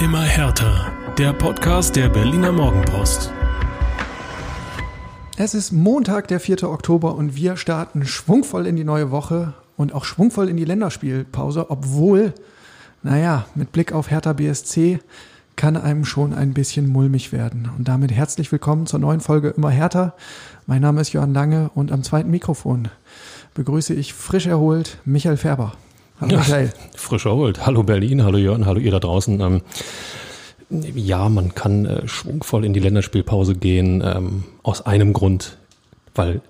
Immer härter. Der Podcast der Berliner Morgenpost. Es ist Montag, der 4. Oktober und wir starten schwungvoll in die neue Woche und auch schwungvoll in die Länderspielpause, obwohl, naja, mit Blick auf Hertha BSC kann einem schon ein bisschen mulmig werden. Und damit herzlich willkommen zur neuen Folge Immer härter. Mein Name ist Johann Lange und am zweiten Mikrofon begrüße ich frisch erholt Michael Färber. Ja, frisch erholt. Hallo Berlin, hallo Jörn, hallo ihr da draußen. Ähm, ja, man kann äh, schwungvoll in die Länderspielpause gehen, ähm, aus einem Grund, weil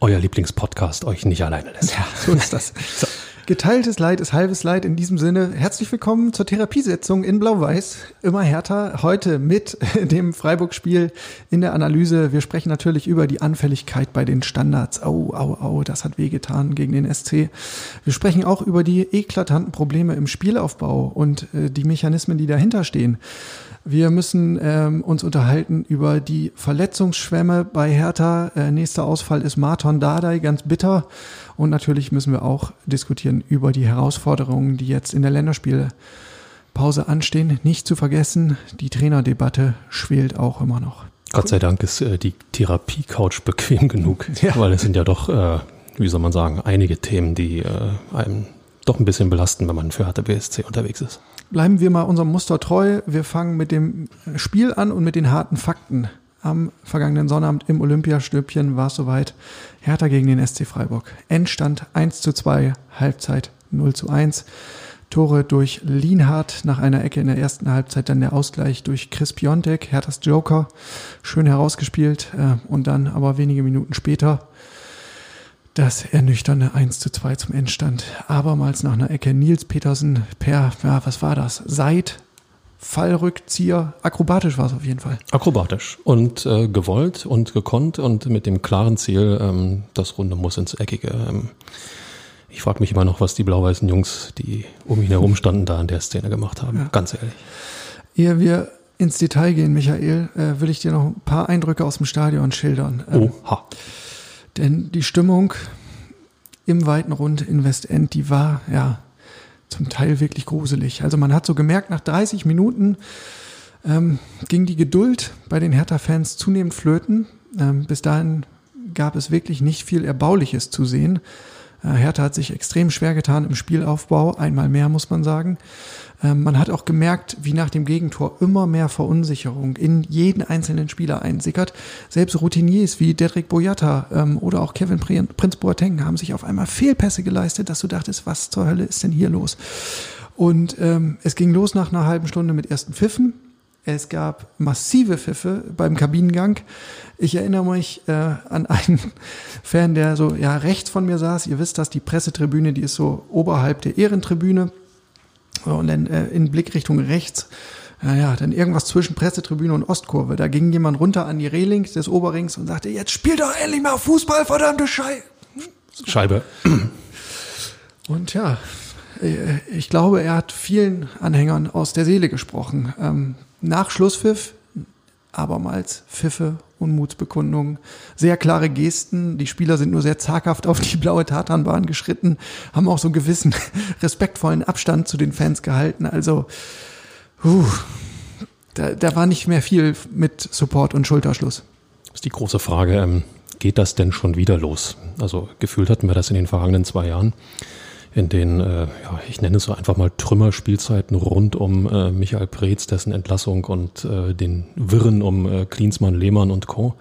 euer Lieblingspodcast euch nicht alleine lässt. Ja, so ist das. so. Geteiltes Leid ist halbes Leid. In diesem Sinne, herzlich willkommen zur Therapiesetzung in Blau-Weiß. Immer härter. Heute mit dem Freiburg-Spiel in der Analyse. Wir sprechen natürlich über die Anfälligkeit bei den Standards. Au, au, au, das hat wehgetan gegen den SC. Wir sprechen auch über die eklatanten Probleme im Spielaufbau und äh, die Mechanismen, die dahinter stehen. Wir müssen ähm, uns unterhalten über die Verletzungsschwämme bei Hertha. Äh, nächster Ausfall ist Marton Dardai, ganz bitter. Und natürlich müssen wir auch diskutieren über die Herausforderungen, die jetzt in der Länderspielpause anstehen. Nicht zu vergessen, die Trainerdebatte schwelt auch immer noch. Gott sei Dank ist äh, die Therapie-Couch bequem genug, ja. weil es sind ja doch, äh, wie soll man sagen, einige Themen, die äh, einem doch ein bisschen belasten, wenn man für Hertha BSC unterwegs ist. Bleiben wir mal unserem Muster treu. Wir fangen mit dem Spiel an und mit den harten Fakten. Am vergangenen Sonnabend im Olympiastübchen war es soweit. Hertha gegen den SC Freiburg. Endstand 1 zu 2, Halbzeit 0 zu 1. Tore durch Lienhardt nach einer Ecke in der ersten Halbzeit, dann der Ausgleich durch Chris Piontek, Herthas Joker, schön herausgespielt äh, und dann aber wenige Minuten später das ernüchternde 1 zu 2 zum Endstand. Abermals nach einer Ecke Nils Petersen per, ja, was war das? Seit Fallrückzieher. Akrobatisch war es auf jeden Fall. Akrobatisch und äh, gewollt und gekonnt und mit dem klaren Ziel, ähm, das Runde muss ins Eckige. Ähm, ich frage mich immer noch, was die blau-weißen Jungs, die um ihn herum standen, da in der Szene gemacht haben. Ja. Ganz ehrlich. Ehe wir ins Detail gehen, Michael, äh, will ich dir noch ein paar Eindrücke aus dem Stadion schildern. Ähm, Oha. Denn die Stimmung im weiten Rund in Westend, die war ja zum Teil wirklich gruselig. Also man hat so gemerkt, nach 30 Minuten ähm, ging die Geduld bei den Hertha-Fans zunehmend flöten. Ähm, bis dahin gab es wirklich nicht viel Erbauliches zu sehen. Äh, Hertha hat sich extrem schwer getan im Spielaufbau, einmal mehr muss man sagen. Ähm, man hat auch gemerkt, wie nach dem Gegentor immer mehr Verunsicherung in jeden einzelnen Spieler einsickert. Selbst Routiniers wie Dedrick Boyata ähm, oder auch Kevin Prinz Boateng haben sich auf einmal Fehlpässe geleistet, dass du dachtest, was zur Hölle ist denn hier los? Und ähm, es ging los nach einer halben Stunde mit ersten Pfiffen. Es gab massive Pfiffe beim Kabinengang. Ich erinnere mich äh, an einen Fan, der so ja rechts von mir saß. Ihr wisst das, die Pressetribüne, die ist so oberhalb der Ehrentribüne. Und dann äh, in Blickrichtung rechts, ja, ja, dann irgendwas zwischen Pressetribüne und Ostkurve. Da ging jemand runter an die Reling des Oberrings und sagte, jetzt spiel doch endlich mal Fußball, verdammte Schei Scheibe. Und ja, äh, ich glaube, er hat vielen Anhängern aus der Seele gesprochen. Ähm, nach Schlusspfiff abermals Pfiffe, Unmutsbekundungen, sehr klare Gesten. Die Spieler sind nur sehr zaghaft auf die blaue Tatanbahn geschritten, haben auch so einen gewissen respektvollen Abstand zu den Fans gehalten. Also, uh, da, da war nicht mehr viel mit Support und Schulterschluss. Das ist die große Frage, ähm, geht das denn schon wieder los? Also gefühlt hatten wir das in den vergangenen zwei Jahren in den, äh, ja, ich nenne es so einfach mal Trümmerspielzeiten rund um äh, Michael Preetz, dessen Entlassung und äh, den Wirren um äh, Klinsmann, Lehmann und Co.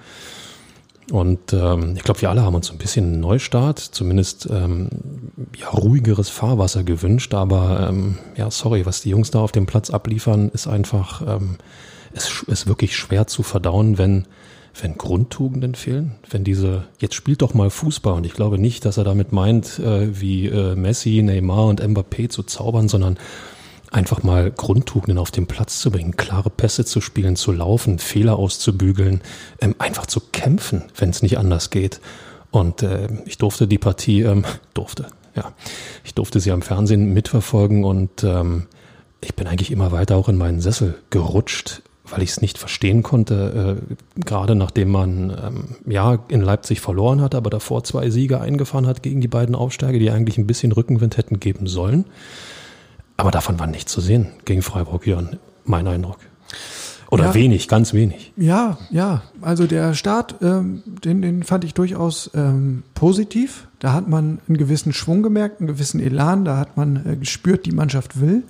Und ähm, ich glaube, wir alle haben uns ein bisschen einen Neustart, zumindest ähm, ja, ruhigeres Fahrwasser gewünscht. Aber ähm, ja, sorry, was die Jungs da auf dem Platz abliefern, ist einfach, ähm, es ist wirklich schwer zu verdauen, wenn wenn Grundtugenden fehlen, wenn diese, jetzt spielt doch mal Fußball und ich glaube nicht, dass er damit meint, äh, wie äh, Messi, Neymar und Mbappé zu zaubern, sondern einfach mal Grundtugenden auf den Platz zu bringen, klare Pässe zu spielen, zu laufen, Fehler auszubügeln, ähm, einfach zu kämpfen, wenn es nicht anders geht. Und äh, ich durfte die Partie, ähm, durfte, ja, ich durfte sie am Fernsehen mitverfolgen und ähm, ich bin eigentlich immer weiter auch in meinen Sessel gerutscht weil ich es nicht verstehen konnte, äh, gerade nachdem man ähm, ja in Leipzig verloren hat, aber davor zwei Siege eingefahren hat gegen die beiden Aufsteiger, die eigentlich ein bisschen Rückenwind hätten geben sollen. Aber davon war nichts zu sehen gegen Freiburg, Jörn. mein Eindruck. Oder Ja. wenig, ganz wenig. Ja, ja. Also der Start, ähm, den, den fand ich durchaus ähm, positiv. Da hat man einen gewissen Schwung gemerkt, einen gewissen Elan. Da hat man äh, gespürt, die Mannschaft will.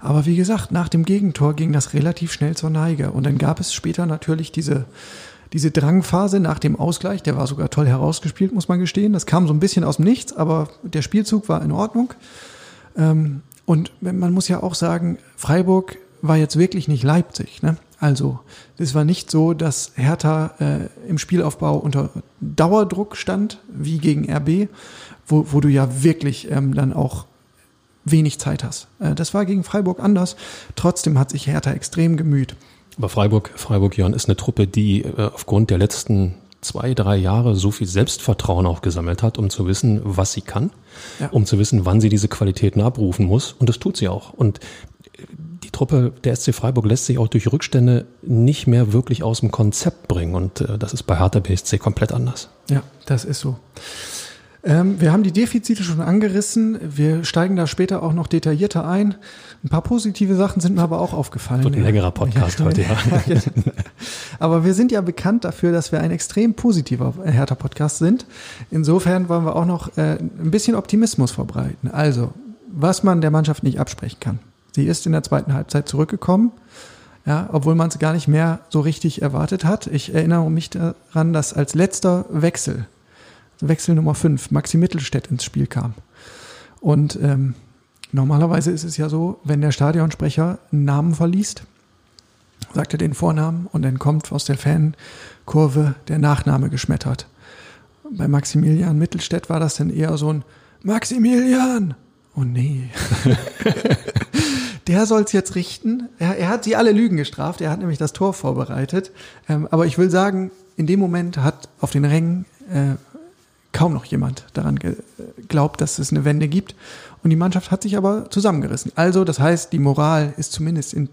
Aber wie gesagt, nach dem Gegentor ging das relativ schnell zur Neige. Und dann gab es später natürlich diese, diese Drangphase nach dem Ausgleich. Der war sogar toll herausgespielt, muss man gestehen. Das kam so ein bisschen aus dem Nichts, aber der Spielzug war in Ordnung. Ähm, und man muss ja auch sagen, Freiburg war jetzt wirklich nicht Leipzig. Ne? Also, es war nicht so, dass Hertha äh, im Spielaufbau unter Dauerdruck stand, wie gegen RB, wo, wo du ja wirklich ähm, dann auch wenig Zeit hast. Äh, das war gegen Freiburg anders. Trotzdem hat sich Hertha extrem gemüht. Aber Freiburg, Freiburg, Jörn, ist eine Truppe, die äh, aufgrund der letzten zwei, drei Jahre so viel Selbstvertrauen auch gesammelt hat, um zu wissen, was sie kann, Ja. um zu wissen, wann sie diese Qualitäten abrufen muss. Und das tut sie auch. Und äh, die Truppe der SC Freiburg lässt sich auch durch Rückstände nicht mehr wirklich aus dem Konzept bringen. Und das ist bei Hertha BSC komplett anders. Ja, das ist so. Ähm, wir haben die Defizite schon angerissen. Wir steigen da später auch noch detaillierter ein. Ein paar positive Sachen sind mir aber auch aufgefallen. Wird ein längerer Podcast heute, ja. aber wir sind ja bekannt dafür, dass wir ein extrem positiver Hertha-Podcast sind. Insofern wollen wir auch noch äh, ein bisschen Optimismus verbreiten. Also, was man der Mannschaft nicht absprechen kann. Sie ist in der zweiten Halbzeit zurückgekommen. Ja, obwohl man es gar nicht mehr so richtig erwartet hat. Ich erinnere mich daran, dass als letzter Wechsel, Wechsel Nummer 5, Maxi Mittelstädt ins Spiel kam. Und ähm, normalerweise ist es ja so, wenn der Stadionsprecher einen Namen verliest, sagt er den Vornamen und dann kommt aus der Fankurve der Nachname geschmettert. Bei Maximilian Mittelstädt war das dann eher so ein Maximilian. Oh nee. der soll es jetzt richten. Er, er hat sie alle Lügen gestraft. Er hat nämlich das Tor vorbereitet. Ähm, aber ich will sagen, in dem Moment hat auf den Rängen äh, kaum noch jemand daran geglaubt, dass es eine Wende gibt. Und die Mannschaft hat sich aber zusammengerissen. Also, das heißt, die Moral ist zumindest in,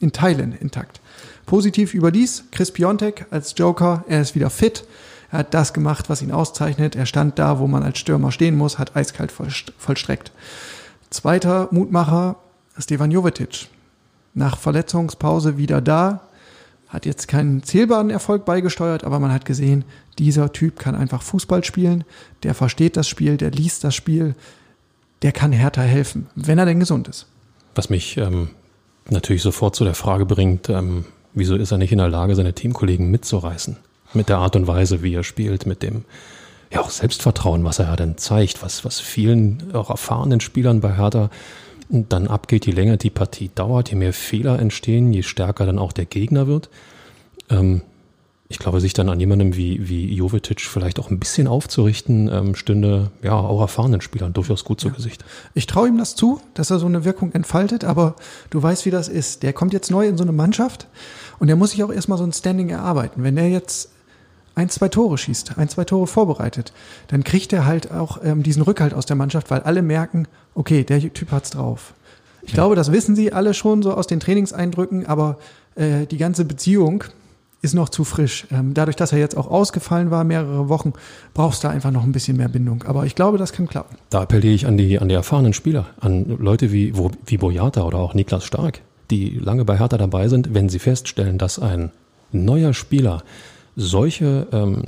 in Teilen intakt. Positiv überdies, Chris Piontek als Joker, er ist wieder fit. Er hat das gemacht, was ihn auszeichnet. Er stand da, wo man als Stürmer stehen muss, hat eiskalt vollstreckt. Zweiter Mutmacher, Stevan Jovetic. Nach Verletzungspause wieder da, hat jetzt keinen zählbaren Erfolg beigesteuert, aber man hat gesehen, dieser Typ kann einfach Fußball spielen, der versteht das Spiel, der liest das Spiel, der kann Hertha helfen, wenn er denn gesund ist. Was mich ähm, natürlich sofort zu der Frage bringt, ähm, wieso ist er nicht in der Lage, seine Teamkollegen mitzureißen? Mit der Art und Weise, wie er spielt, mit dem ja auch Selbstvertrauen, was er ja dann zeigt, was, was vielen auch erfahrenen Spielern bei Hertha dann abgeht, je länger die Partie dauert, je mehr Fehler entstehen, je stärker dann auch der Gegner wird. Ähm, ich glaube, sich dann an jemandem wie, wie Jovetic vielleicht auch ein bisschen aufzurichten, ähm, stünde ja auch erfahrenen Spielern durchaus gut zu Ja. Gesicht. Ich traue ihm das zu, dass er so eine Wirkung entfaltet, aber du weißt, wie das ist. Der kommt jetzt neu in so eine Mannschaft und der muss sich auch erstmal so ein Standing erarbeiten. Wenn der jetzt ein, zwei Tore schießt, ein, zwei Tore vorbereitet, dann kriegt er halt auch ähm, diesen Rückhalt aus der Mannschaft, weil alle merken, okay, der Typ hat's drauf. Ich Ja. glaube, das wissen sie alle schon so aus den Trainingseindrücken, aber äh, die ganze Beziehung ist noch zu frisch. Ähm, dadurch, dass er jetzt auch ausgefallen war, mehrere Wochen, brauchst du einfach noch ein bisschen mehr Bindung. Aber ich glaube, das kann klappen. Da appelliere ich an die, an die erfahrenen Spieler, an Leute wie, wo- wie Boyata oder auch Niklas Stark, die lange bei Hertha dabei sind, wenn sie feststellen, dass ein neuer Spieler solche ähm,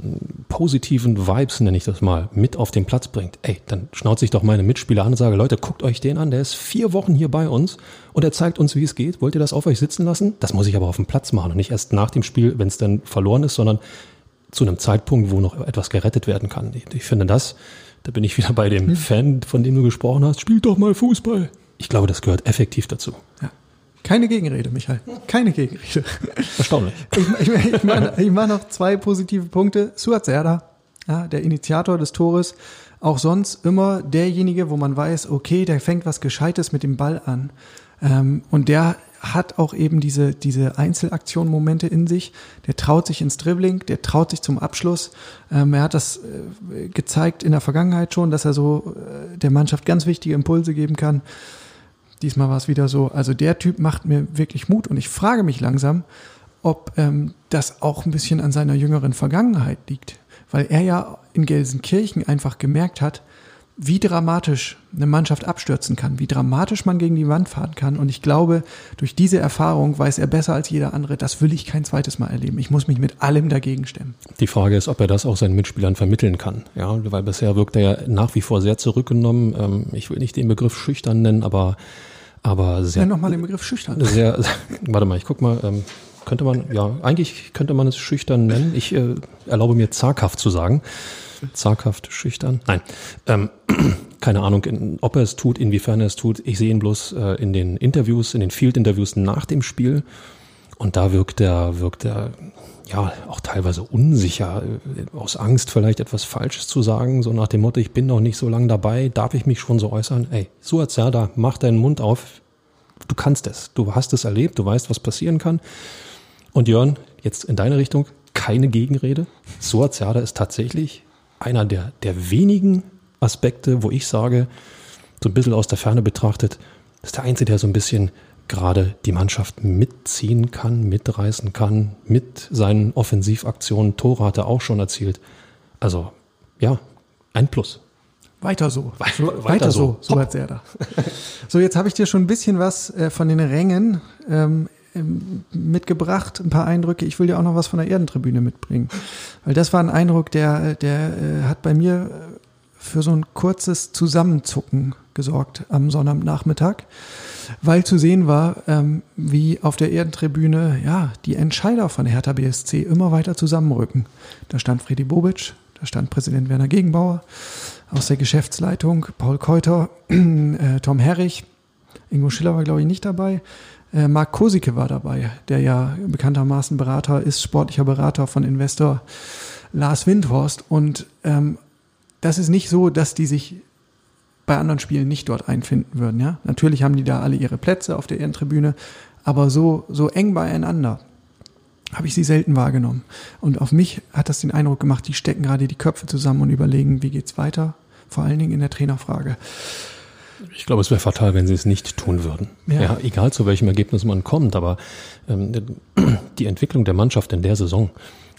positiven Vibes, nenne ich das mal, mit auf den Platz bringt, ey, dann schnauze ich doch meine Mitspieler an und sage, Leute, guckt euch den an, der ist vier Wochen hier bei uns und er zeigt uns, wie es geht. Wollt ihr das auf euch sitzen lassen? Das muss ich aber auf dem Platz machen und nicht erst nach dem Spiel, wenn es dann verloren ist, sondern zu einem Zeitpunkt, wo noch etwas gerettet werden kann. Ich, ich finde das, da bin ich wieder bei dem Fan, von dem du gesprochen hast, spielt doch mal Fußball. Ich glaube, das gehört effektiv dazu. Ja. Keine Gegenrede, Michael. Keine Gegenrede. Erstaunlich. Ich, ich, ich mache ich mach noch zwei positive Punkte. Suat Serdar, ja, der Initiator des Tores, auch sonst immer derjenige, wo man weiß, okay, der fängt was Gescheites mit dem Ball an. Ähm, und der hat auch eben diese, diese Einzelaktion-Momente in sich. Der traut sich ins Dribbling, der traut sich zum Abschluss. Ähm, er hat das äh, gezeigt in der Vergangenheit schon, dass er so äh, der Mannschaft ganz wichtige Impulse geben kann. Diesmal war es wieder so. Also der Typ macht mir wirklich Mut und ich frage mich langsam, ob ähm, das auch ein bisschen an seiner jüngeren Vergangenheit liegt. Weil er ja in Gelsenkirchen einfach gemerkt hat, wie dramatisch eine Mannschaft abstürzen kann, wie dramatisch man gegen die Wand fahren kann. Und ich glaube, durch diese Erfahrung weiß er besser als jeder andere, das will ich kein zweites Mal erleben. Ich muss mich mit allem dagegen stemmen. Die Frage ist, ob er das auch seinen Mitspielern vermitteln kann. Ja, weil bisher wirkt er ja nach wie vor sehr zurückgenommen. Ähm, ich will nicht den Begriff schüchtern nennen, aber, aber sehr. Nenn nochmal den Begriff schüchtern. Sehr, warte mal, ich guck mal. Ähm, könnte man, ja, eigentlich könnte man es schüchtern nennen. Ich äh, erlaube mir zaghaft zu sagen zaghaft, schüchtern. Nein, ähm, keine Ahnung, in, ob er es tut, inwiefern er es tut. Ich sehe ihn bloß äh, in den Interviews, in den Field-Interviews nach dem Spiel. Und da wirkt er, wirkt er ja auch teilweise unsicher, äh, aus Angst vielleicht etwas Falsches zu sagen, so nach dem Motto, ich bin noch nicht so lange dabei, darf ich mich schon so äußern? Ey, so als da, mach deinen Mund auf, du kannst es, du hast es erlebt, du weißt, was passieren kann. Und Jörn, jetzt in deine Richtung, keine Gegenrede. Suat Serda ist tatsächlich einer der, der wenigen Aspekte, wo ich sage, so ein bisschen aus der Ferne betrachtet, ist der Einzige, der so ein bisschen gerade die Mannschaft mitziehen kann, mitreißen kann, mit seinen Offensivaktionen. Tore hat er auch schon erzielt. Also, ja, ein Plus. Weiter so. We weiter, weiter, so, so, so hat er da. so, jetzt habe ich dir schon ein bisschen was äh, von den Rängen ähm, mitgebracht, ein paar Eindrücke. Ich will dir auch noch was von der Erdentribüne mitbringen. Weil das war ein Eindruck, der, der äh, hat bei mir äh, für so ein kurzes Zusammenzucken gesorgt am Sonnabendnachmittag, weil zu sehen war, ähm, wie auf der Erdentribüne ja die Entscheider von Hertha BSC immer weiter zusammenrücken. Da stand Freddy Bobic, da stand Präsident Werner Gegenbauer aus der Geschäftsleitung, Paul Keuter, äh, Tom Herrich, Ingo Schiller war glaube ich nicht dabei, äh, Marc Kosicke war dabei, der ja bekanntermaßen Berater ist, sportlicher Berater von Investor Lars Windhorst. Und ähm, das ist nicht so, dass die sich bei anderen Spielen nicht dort einfinden würden. Ja? Natürlich haben die da alle ihre Plätze auf der Ehrentribüne, aber so, so eng beieinander habe ich sie selten wahrgenommen. Und auf mich hat das den Eindruck gemacht, die stecken gerade die Köpfe zusammen und überlegen, wie geht's weiter, vor allen Dingen in der Trainerfrage. Ich glaube, es wäre fatal, wenn sie es nicht tun würden. Ja. ja egal zu welchem Ergebnis man kommt, aber ähm, die Entwicklung der Mannschaft in der Saison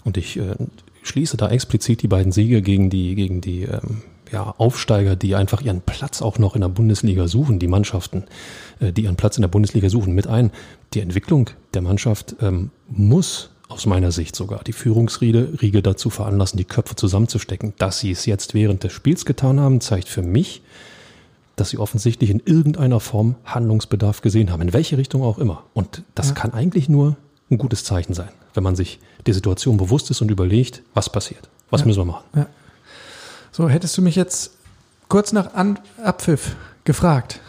und ich äh, schließe da explizit die beiden Siege gegen die gegen die ähm, ja, Aufsteiger, die einfach ihren Platz auch noch in der Bundesliga suchen, die Mannschaften, äh, die ihren Platz in der Bundesliga suchen, mit ein. Die Entwicklung der Mannschaft ähm, muss aus meiner Sicht sogar die Führungsriege dazu veranlassen, die Köpfe zusammenzustecken. Dass sie es jetzt während des Spiels getan haben, zeigt für mich, dass sie offensichtlich in irgendeiner Form Handlungsbedarf gesehen haben, in welche Richtung auch immer. Und das ja. kann eigentlich nur ein gutes Zeichen sein, wenn man sich der Situation bewusst ist und überlegt, was passiert, was ja. müssen wir machen. Ja. So, hättest du mich jetzt kurz nach An Abpfiff gefragt,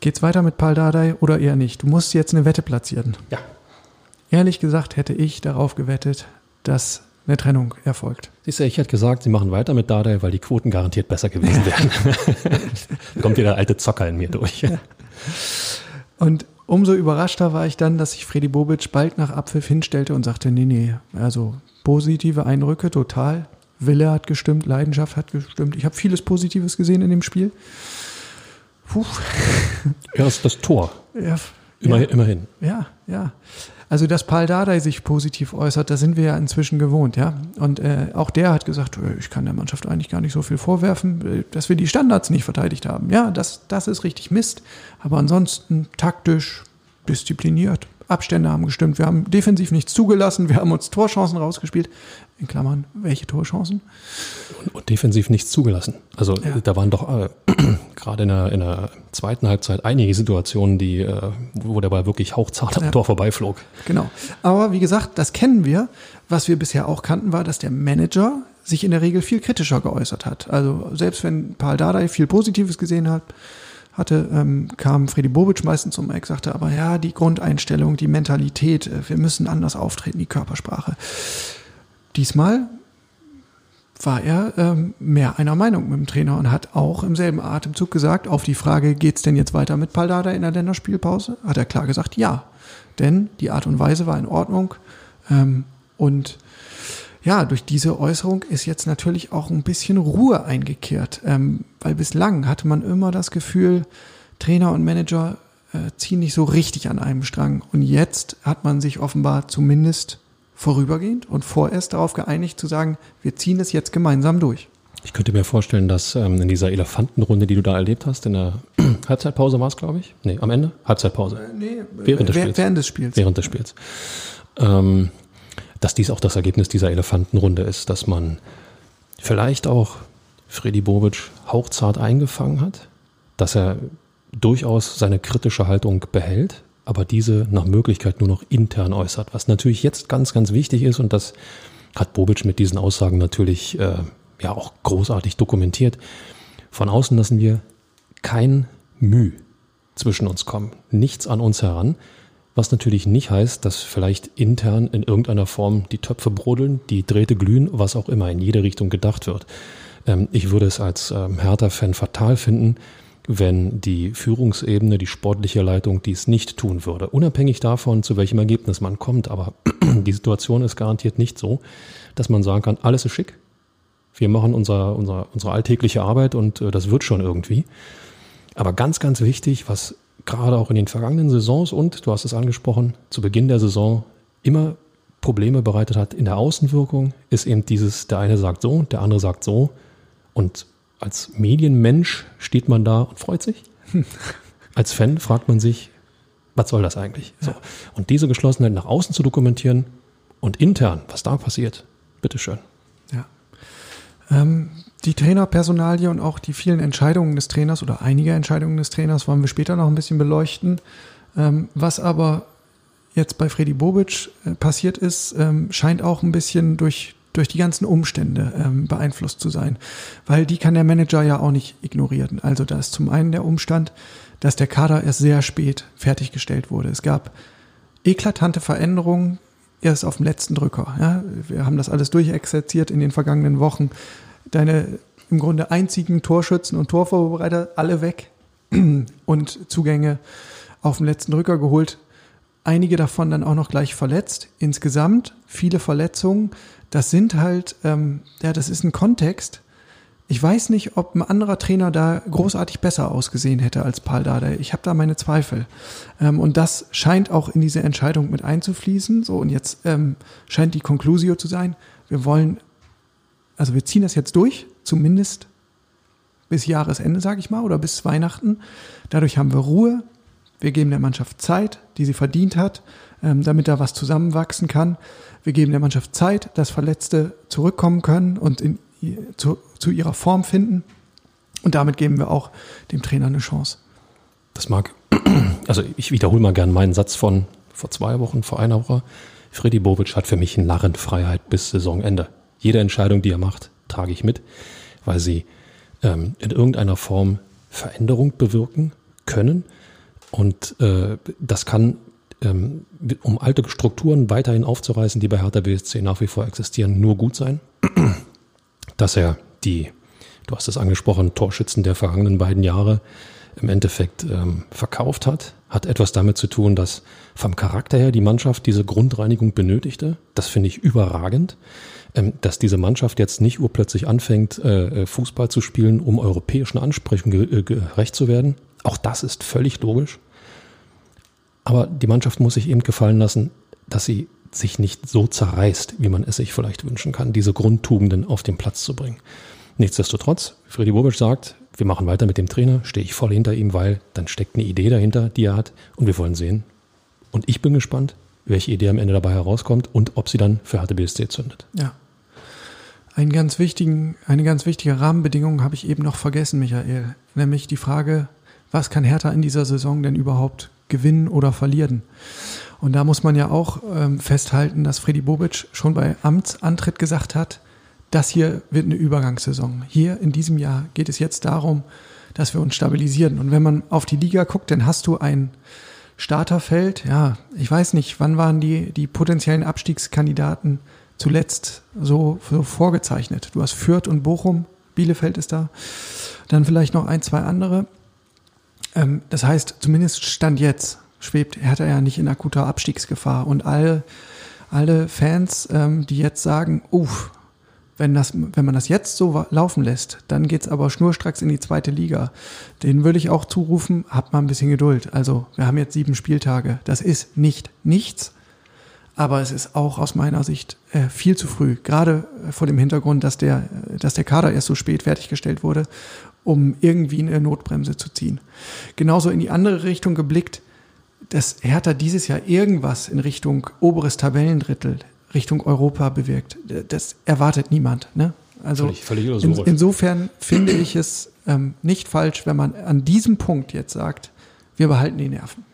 geht's weiter mit Paul Dardai oder eher nicht? Du musst jetzt eine Wette platzieren. Ja. Ehrlich gesagt hätte ich darauf gewettet, dass eine Trennung erfolgt. Siehst du, ich hätte gesagt, sie machen weiter mit Dardai, weil die Quoten garantiert besser gewesen wären. da kommt wieder der alte Zocker in mir durch. Und umso überraschter war ich dann, dass sich Freddy Bobic bald nach Abpfiff hinstellte und sagte, nee, nee, also positive Eindrücke, total. Wille hat gestimmt, Leidenschaft hat gestimmt. Ich habe vieles Positives gesehen in dem Spiel. Puh. Ja, das, das Tor. Ja, Immer, ja, immerhin. Ja, ja. Also, dass Paul Dardai sich positiv äußert, da sind wir ja inzwischen gewohnt, ja. Und äh, auch der hat gesagt, äh, ich kann der Mannschaft eigentlich gar nicht so viel vorwerfen, äh, dass wir die Standards nicht verteidigt haben. Ja, das, das ist richtig Mist. Aber ansonsten taktisch, diszipliniert, Abstände haben gestimmt. Wir haben defensiv nichts zugelassen, wir haben uns Torchancen rausgespielt in Klammern, welche Torchancen? Und, und defensiv nichts zugelassen. Also ja. da waren doch äh, gerade in der, in der zweiten Halbzeit einige Situationen, die, äh, wo der Ball wirklich hauchzart am ja. Tor vorbeiflog. Genau. Aber wie gesagt, das kennen wir. Was wir bisher auch kannten, war, dass der Manager sich in der Regel viel kritischer geäußert hat. Also selbst wenn Paul Dardai viel Positives gesehen hat, hatte, ähm, kam Freddy Bobic meistens um Eck, sagte aber, ja, die Grundeinstellung, die Mentalität, äh, wir müssen anders auftreten, die Körpersprache. Diesmal war er ähm, mehr einer Meinung mit dem Trainer und hat auch im selben Atemzug gesagt, auf die Frage, geht's denn jetzt weiter mit Paldada in der Länderspielpause, hat er klar gesagt, ja. Denn die Art und Weise war in Ordnung. Ähm, und ja, durch diese Äußerung ist jetzt natürlich auch ein bisschen Ruhe eingekehrt, ähm, weil bislang hatte man immer das Gefühl, Trainer und Manager äh, ziehen nicht so richtig an einem Strang. Und jetzt hat man sich offenbar zumindest vorübergehend und vorerst darauf geeinigt zu sagen, wir ziehen es jetzt gemeinsam durch. Ich könnte mir vorstellen, dass ähm, in dieser Elefantenrunde, die du da erlebt hast, in der Halbzeitpause war es, glaube ich. Nee, am Ende? Halbzeitpause. Äh, nee, während des Spiels. Während des Spiels. Während des Spiels. Ähm, dass dies auch das Ergebnis dieser Elefantenrunde ist, dass man vielleicht auch Freddy Bobic hauchzart eingefangen hat, dass er durchaus seine kritische Haltung behält, aber diese nach Möglichkeit nur noch intern äußert, was natürlich jetzt ganz, ganz wichtig ist und das hat Bobic mit diesen Aussagen natürlich äh, ja auch großartig dokumentiert. Von außen lassen wir kein Mühe zwischen uns kommen, nichts an uns heran, was natürlich nicht heißt, dass vielleicht intern in irgendeiner Form die Töpfe brodeln, die Drähte glühen, was auch immer in jede Richtung gedacht wird. Ähm, ich würde es als ähm, Hertha-Fan fatal finden, wenn die Führungsebene, die sportliche Leitung dies nicht tun würde. Unabhängig davon, zu welchem Ergebnis man kommt. Aber die Situation ist garantiert nicht so, dass man sagen kann, alles ist schick. Wir machen unser, unser, unsere alltägliche Arbeit und äh, das wird schon irgendwie. Aber ganz, ganz wichtig, was gerade auch in den vergangenen Saisons und, du hast es angesprochen, zu Beginn der Saison immer Probleme bereitet hat in der Außenwirkung, ist eben dieses, der eine sagt so, der andere sagt so. Und als Medienmensch steht man da und freut sich. Als Fan fragt man sich, was soll das eigentlich? So. Und diese Geschlossenheit nach außen zu dokumentieren und intern, was da passiert, bitteschön. Ja. Ähm, die Trainerpersonalie und auch die vielen Entscheidungen des Trainers oder einige Entscheidungen des Trainers wollen wir später noch ein bisschen beleuchten. Ähm, was aber jetzt bei Freddy Bobic äh, passiert ist, ähm, scheint auch ein bisschen durch, durch die ganzen Umstände ähm, beeinflusst zu sein. Weil die kann der Manager ja auch nicht ignorieren. Also da ist zum einen der Umstand, dass der Kader erst sehr spät fertiggestellt wurde. Es gab eklatante Veränderungen erst auf dem letzten Drücker. Ja, wir haben das alles durchexerziert in den vergangenen Wochen deine im Grunde einzigen Torschützen und Torvorbereiter alle weg und Zugänge auf dem letzten Drücker geholt. Einige davon dann auch noch gleich verletzt. Insgesamt viele Verletzungen. Das sind halt, ähm, ja, das ist ein Kontext. Ich weiß nicht, ob ein anderer Trainer da großartig besser ausgesehen hätte als Paul Dardai. Ich habe da meine Zweifel. Ähm, und das scheint auch in diese Entscheidung mit einzufließen. So, und jetzt ähm, scheint die Conclusio zu sein, wir wollen also wir ziehen das jetzt durch, zumindest bis Jahresende, sage ich mal, oder bis Weihnachten. Dadurch haben wir Ruhe. Wir geben der Mannschaft Zeit, die sie verdient hat, ähm, damit da was zusammenwachsen kann. Wir geben der Mannschaft Zeit, dass Verletzte zurückkommen können und in, zu, zu ihrer Form finden. Und damit geben wir auch dem Trainer eine Chance. Das mag, also ich wiederhole mal gern meinen Satz von vor zwei Wochen, vor einer Woche. Freddy Bobic hat für mich Narrenfreiheit bis Saisonende. Jede Entscheidung, die er macht, trage ich mit, weil sie ähm, in irgendeiner Form Veränderung bewirken können. Und äh, das kann, ähm, um alte Strukturen weiterhin aufzureißen, die bei Hertha BSC nach wie vor existieren, nur gut sein. Dass er die, du hast es angesprochen, Torschützen der vergangenen beiden Jahre im Endeffekt ähm, verkauft hat, hat etwas damit zu tun, dass vom Charakter her die Mannschaft diese Grundreinigung benötigte. Das finde ich überragend. Ähm, dass diese Mannschaft jetzt nicht urplötzlich anfängt, äh, äh, Fußball zu spielen, um europäischen Ansprüchen äh, gerecht zu werden. Auch das ist völlig logisch. Aber die Mannschaft muss sich eben gefallen lassen, dass sie sich nicht so zerreißt, wie man es sich vielleicht wünschen kann, diese Grundtugenden auf den Platz zu bringen. Nichtsdestotrotz, Freddy Bobic sagt, wir machen weiter mit dem Trainer, stehe ich voll hinter ihm, weil dann steckt eine Idee dahinter, die er hat und wir wollen sehen. Und ich bin gespannt, welche Idee am Ende dabei herauskommt und ob sie dann für Hertha BSC zündet. Ja, einen ganz wichtigen, eine ganz wichtige Rahmenbedingung habe ich eben noch vergessen, Michael. Nämlich die Frage, was kann Hertha in dieser Saison denn überhaupt gewinnen oder verlieren? Und da muss man ja auch ähm, festhalten, dass Freddy Bobic schon bei Amtsantritt gesagt hat, das hier wird eine Übergangssaison. Hier in diesem Jahr geht es jetzt darum, dass wir uns stabilisieren. Und wenn man auf die Liga guckt, dann hast du ein Starterfeld. Ja, ich weiß nicht, wann waren die, die potenziellen Abstiegskandidaten zuletzt so, so vorgezeichnet. Du hast Fürth und Bochum, Bielefeld ist da, dann vielleicht noch ein, zwei andere. Ähm, das heißt, zumindest Stand jetzt schwebt Hertha ja nicht in akuter Abstiegsgefahr. Und alle, alle Fans, ähm, die jetzt sagen, uff, wenn, das, wenn man das jetzt so laufen lässt, dann geht es aber schnurstracks in die zweite Liga. Den würde ich auch zurufen, habt mal ein bisschen Geduld. Also wir haben jetzt sieben Spieltage. Das ist nicht nichts. aber es ist auch aus meiner Sicht äh, viel zu früh, gerade äh, vor dem Hintergrund, dass der, dass der Kader erst so spät fertiggestellt wurde, um irgendwie eine Notbremse zu ziehen. Genauso in die andere Richtung geblickt, dass Hertha dieses Jahr irgendwas in Richtung oberes Tabellendrittel, Richtung Europa bewirkt. Das erwartet niemand. Ne? Also völlig, völlig in, insofern finde ich es ähm, nicht falsch, wenn man an diesem Punkt jetzt sagt, wir behalten die Nerven.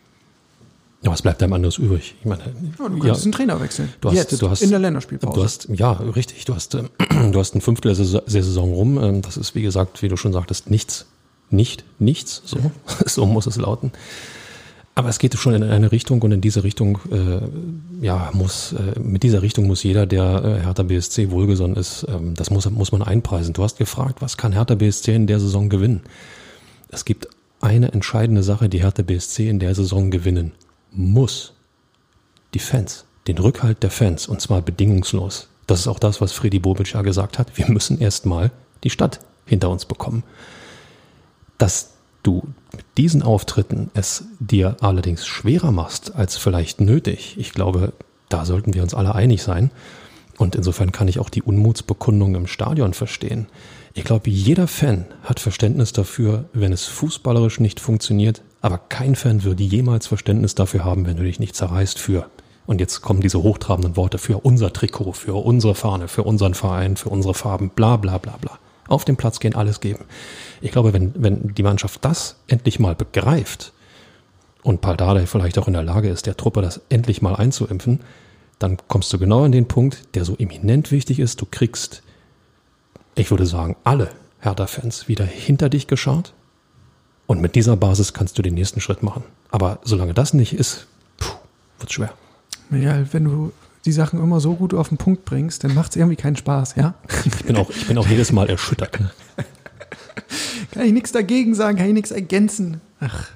Ja, was bleibt einem anderes übrig? Ich meine, ja, du kannst ja, einen Trainer wechseln. Du hast, Jetzt, du hast, in der Länderspielpause. Du hast, ja, richtig. Du hast, äh, du hast ein Fünftel der Saison rum. Ähm, das ist, wie gesagt, wie du schon sagtest, nichts. Nicht, nichts. So, ja. so muss es lauten. Aber es geht schon in eine Richtung und in diese Richtung, äh, ja, muss, äh, mit dieser Richtung muss jeder, der äh, Hertha BSC wohlgesonnen ist, ähm, das muss, muss man einpreisen. Du hast gefragt, was kann Hertha BSC in der Saison gewinnen? Es gibt eine entscheidende Sache, die Hertha BSC in der Saison gewinnen muss die Fans, den Rückhalt der Fans, und zwar bedingungslos. Das ist auch das, was Freddy Bobic ja gesagt hat. Wir müssen erstmal die Stadt hinter uns bekommen. Dass du mit diesen Auftritten es dir allerdings schwerer machst als vielleicht nötig, ich glaube, da sollten wir uns alle einig sein. Und insofern kann ich auch die Unmutsbekundung im Stadion verstehen. Ich glaube, jeder Fan hat Verständnis dafür, wenn es fußballerisch nicht funktioniert, aber kein Fan würde jemals Verständnis dafür haben, wenn du dich nicht zerreißt für. Und jetzt kommen diese hochtrabenden Worte für unser Trikot, für unsere Fahne, für unseren Verein, für unsere Farben, bla bla bla bla. Auf dem Platz gehen, alles geben. Ich glaube, wenn, wenn die Mannschaft das endlich mal begreift und Paldadei vielleicht auch in der Lage ist, der Truppe das endlich mal einzuimpfen, dann kommst du genau an den Punkt, der so eminent wichtig ist. Du kriegst, ich würde sagen, alle Hertha-Fans wieder hinter dich geschart und mit dieser Basis kannst du den nächsten Schritt machen. Aber solange das nicht ist, wird es schwer. Ja, wenn du die Sachen immer so gut auf den Punkt bringst, dann macht es irgendwie keinen Spaß, ja? Ich bin auch, ich bin auch jedes Mal erschüttert. kann ich nichts dagegen sagen, kann ich nichts ergänzen. Ach.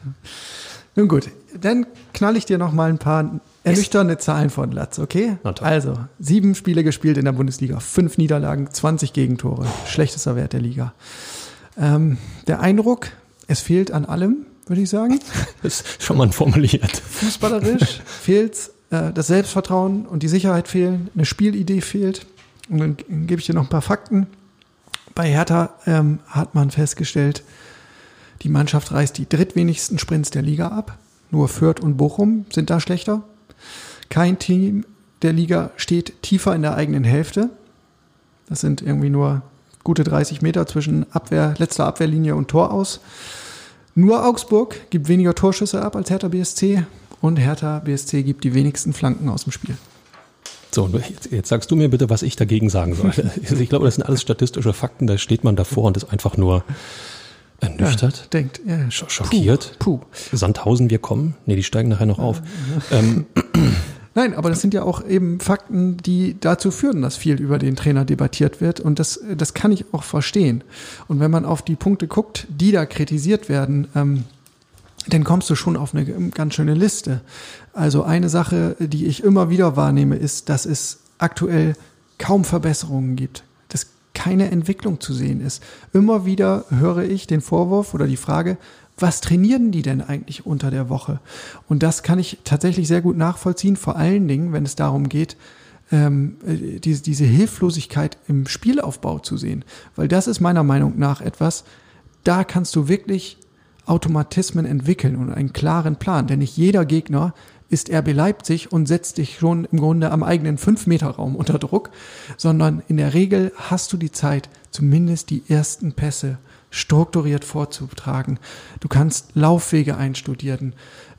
Nun gut, dann knall ich dir noch mal ein paar ernüchternde Zahlen von Latz, okay? Also, sieben Spiele gespielt in der Bundesliga, fünf Niederlagen, 20 Gegentore. Schlechtester Wert der Liga. Ähm, der Eindruck, es fehlt an allem, würde ich sagen. Das ist schon mal formuliert. Fußballerisch fehlt äh, das Selbstvertrauen und die Sicherheit fehlen, eine Spielidee fehlt. Und dann gebe ich dir noch ein paar Fakten. Bei Hertha ähm, hat man festgestellt, die Mannschaft reißt die drittwenigsten Sprints der Liga ab. Nur Fürth und Bochum sind da schlechter. Kein Team der Liga steht tiefer in der eigenen Hälfte. Das sind irgendwie nur gute 30 Meter zwischen Abwehr, letzter Abwehrlinie und Tor aus. Nur Augsburg gibt weniger Torschüsse ab als Hertha BSC und Hertha BSC gibt die wenigsten Flanken aus dem Spiel. So, jetzt, jetzt sagst du mir bitte, was ich dagegen sagen soll. Also ich glaube, das sind alles statistische Fakten, da steht man davor und ist einfach nur ernüchtert, ja, denkt, ja, schockiert. Puh, puh. Sandhausen, wir kommen. Nee, die steigen nachher noch auf. Ähm, Nein, aber das sind ja auch eben Fakten, die dazu führen, dass viel über den Trainer debattiert wird. Und das, das kann ich auch verstehen. Und wenn man auf die Punkte guckt, die da kritisiert werden, ähm, dann kommst du schon auf eine ganz schöne Liste. Also eine Sache, die ich immer wieder wahrnehme, ist, dass es aktuell kaum Verbesserungen gibt, dass keine Entwicklung zu sehen ist. Immer wieder höre ich den Vorwurf oder die Frage, was trainieren die denn eigentlich unter der Woche? Und das kann ich tatsächlich sehr gut nachvollziehen, vor allen Dingen, wenn es darum geht, ähm, äh, diese, diese Hilflosigkeit im Spielaufbau zu sehen. Weil das ist meiner Meinung nach etwas, da kannst du wirklich Automatismen entwickeln und einen klaren Plan. Denn nicht jeder Gegner ist RB Leipzig und setzt dich schon im Grunde am eigenen 5-Meter-Raum unter Druck, sondern in der Regel hast du die Zeit, zumindest die ersten Pässe strukturiert vorzutragen. Du kannst Laufwege einstudieren.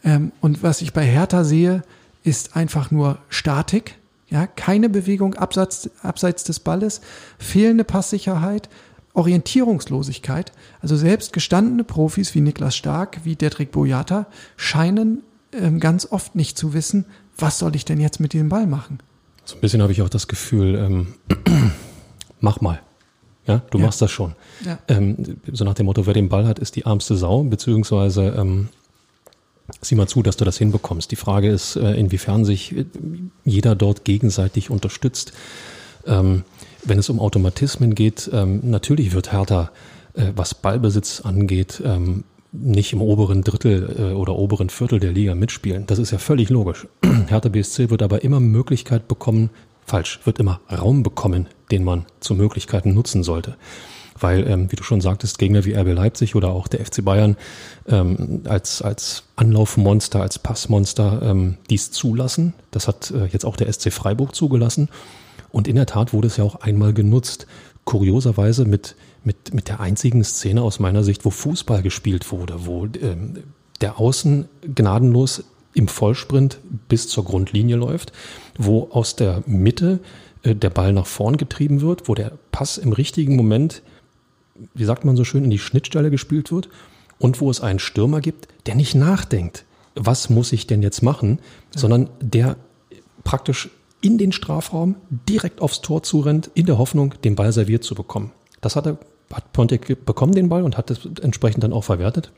Ähm, und was ich bei Hertha sehe, ist einfach nur Statik. Ja, keine Bewegung abseits, abseits des Balles, fehlende Passsicherheit, Orientierungslosigkeit. Also selbst gestandene Profis wie Niklas Stark, wie Dedrick Boyata scheinen ähm, ganz oft nicht zu wissen, was soll ich denn jetzt mit dem Ball machen. So ein bisschen habe ich auch das Gefühl, ähm, mach mal. Ja, du ja. machst das schon. Ja. Ähm, so nach dem Motto, wer den Ball hat, ist die armste Sau, beziehungsweise ähm, sieh mal zu, dass du das hinbekommst. Die Frage ist, äh, inwiefern sich äh, jeder dort gegenseitig unterstützt. Ähm, wenn es um Automatismen geht, ähm, natürlich wird Hertha, äh, was Ballbesitz angeht, ähm, nicht im oberen Drittel äh, oder oberen Viertel der Liga mitspielen. Das ist ja völlig logisch. Hertha BSC wird aber immer Möglichkeit bekommen, falsch, wird immer Raum bekommen, den man zu Möglichkeiten nutzen sollte. Weil, ähm, wie du schon sagtest, Gegner wie RB Leipzig oder auch der FC Bayern ähm, als, als Anlaufmonster, als Passmonster ähm, dies zulassen. Das hat äh, jetzt auch der SC Freiburg zugelassen. Und in der Tat wurde es ja auch einmal genutzt. Kurioserweise mit, mit, mit der einzigen Szene aus meiner Sicht, wo Fußball gespielt wurde, wo ähm, der Außen gnadenlos im Vollsprint bis zur Grundlinie läuft, wo aus der Mitte äh, der Ball nach vorn getrieben wird, wo der Pass im richtigen Moment, wie sagt man so schön, in die Schnittstelle gespielt wird und wo es einen Stürmer gibt, der nicht nachdenkt, was muss ich denn jetzt machen, sondern der praktisch in den Strafraum direkt aufs Tor zurennt, in der Hoffnung, den Ball serviert zu bekommen. Das hat er, hat Pontek bekommen, den Ball, und hat es entsprechend dann auch verwertet.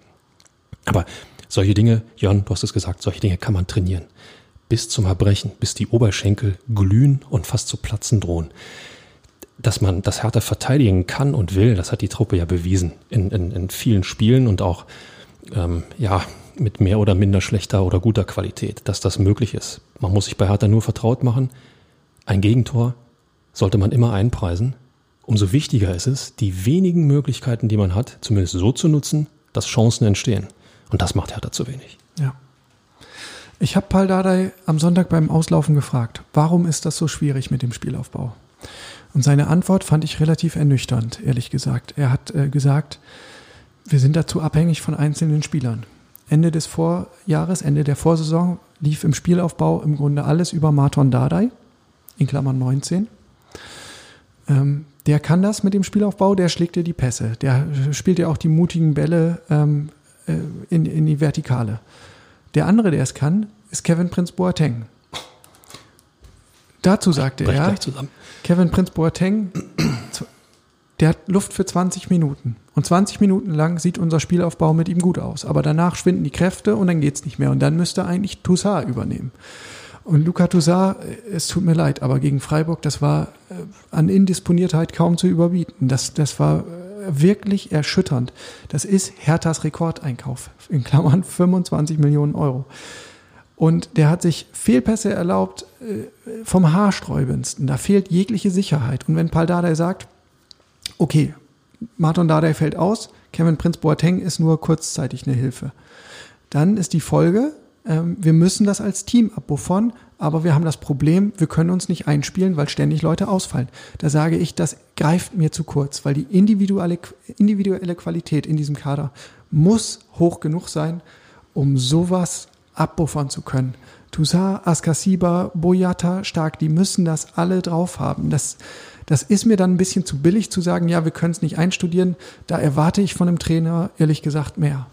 Aber solche Dinge, Jörn, du hast es gesagt, solche Dinge kann man trainieren. Bis zum Erbrechen, bis die Oberschenkel glühen und fast zu platzen drohen. Dass man das härter verteidigen kann und will, das hat die Truppe ja bewiesen in, in, in vielen Spielen und auch ähm, ja, mit mehr oder minder schlechter oder guter Qualität, dass das möglich ist. Man muss sich bei Hertha nur vertraut machen. Ein Gegentor sollte man immer einpreisen. Umso wichtiger ist es, die wenigen Möglichkeiten, die man hat, zumindest so zu nutzen, dass Chancen entstehen. Und das macht Hertha zu wenig. Ja. Ich habe Paul Dardai am Sonntag beim Auslaufen gefragt, warum ist das so schwierig mit dem Spielaufbau? Und seine Antwort fand ich relativ ernüchternd, ehrlich gesagt. Er hat äh, gesagt, wir sind dazu abhängig von einzelnen Spielern. Ende des Vorjahres, Ende der Vorsaison lief im Spielaufbau im Grunde alles über Marton Dardai, in Klammern 19. Ähm, der kann das mit dem Spielaufbau, der schlägt dir die Pässe, der spielt dir auch die mutigen Bälle ähm, äh, in, in die Vertikale. Der andere, der es kann, ist Kevin Prince Boateng. Dazu sagte er, Kevin Prince Boateng, der hat Luft für 20 Minuten. Und 20 Minuten lang sieht unser Spielaufbau mit ihm gut aus. Aber danach schwinden die Kräfte und dann geht es nicht mehr. Und dann müsste eigentlich Toussaint übernehmen. Und Luca Toussaint, äh, es tut mir leid, aber gegen Freiburg, das war äh, an Indisponiertheit kaum zu überbieten. Das, das war wirklich erschütternd. Das ist Herthas Rekordeinkauf, in Klammern 25 Millionen Euro. Und der hat sich Fehlpässe erlaubt äh, vom Haarsträubendsten. Da fehlt jegliche Sicherheit. Und wenn Paul Dardai sagt, okay, Martin Dardai fällt aus, Kevin Prince Boateng ist nur kurzzeitig eine Hilfe, dann ist die Folge, ähm, wir müssen das als Team abbuffern, aber wir haben das Problem, wir können uns nicht einspielen, weil ständig Leute ausfallen. Da sage ich, das greift mir zu kurz, weil die individuelle, individuelle Qualität in diesem Kader muss hoch genug sein, um sowas abbuffern zu können. Toussaint, Askasiba, Boyata, Stark, die müssen das alle drauf haben. Das, das ist mir dann ein bisschen zu billig zu sagen, ja, wir können es nicht einstudieren. Da erwarte ich von einem Trainer ehrlich gesagt mehr.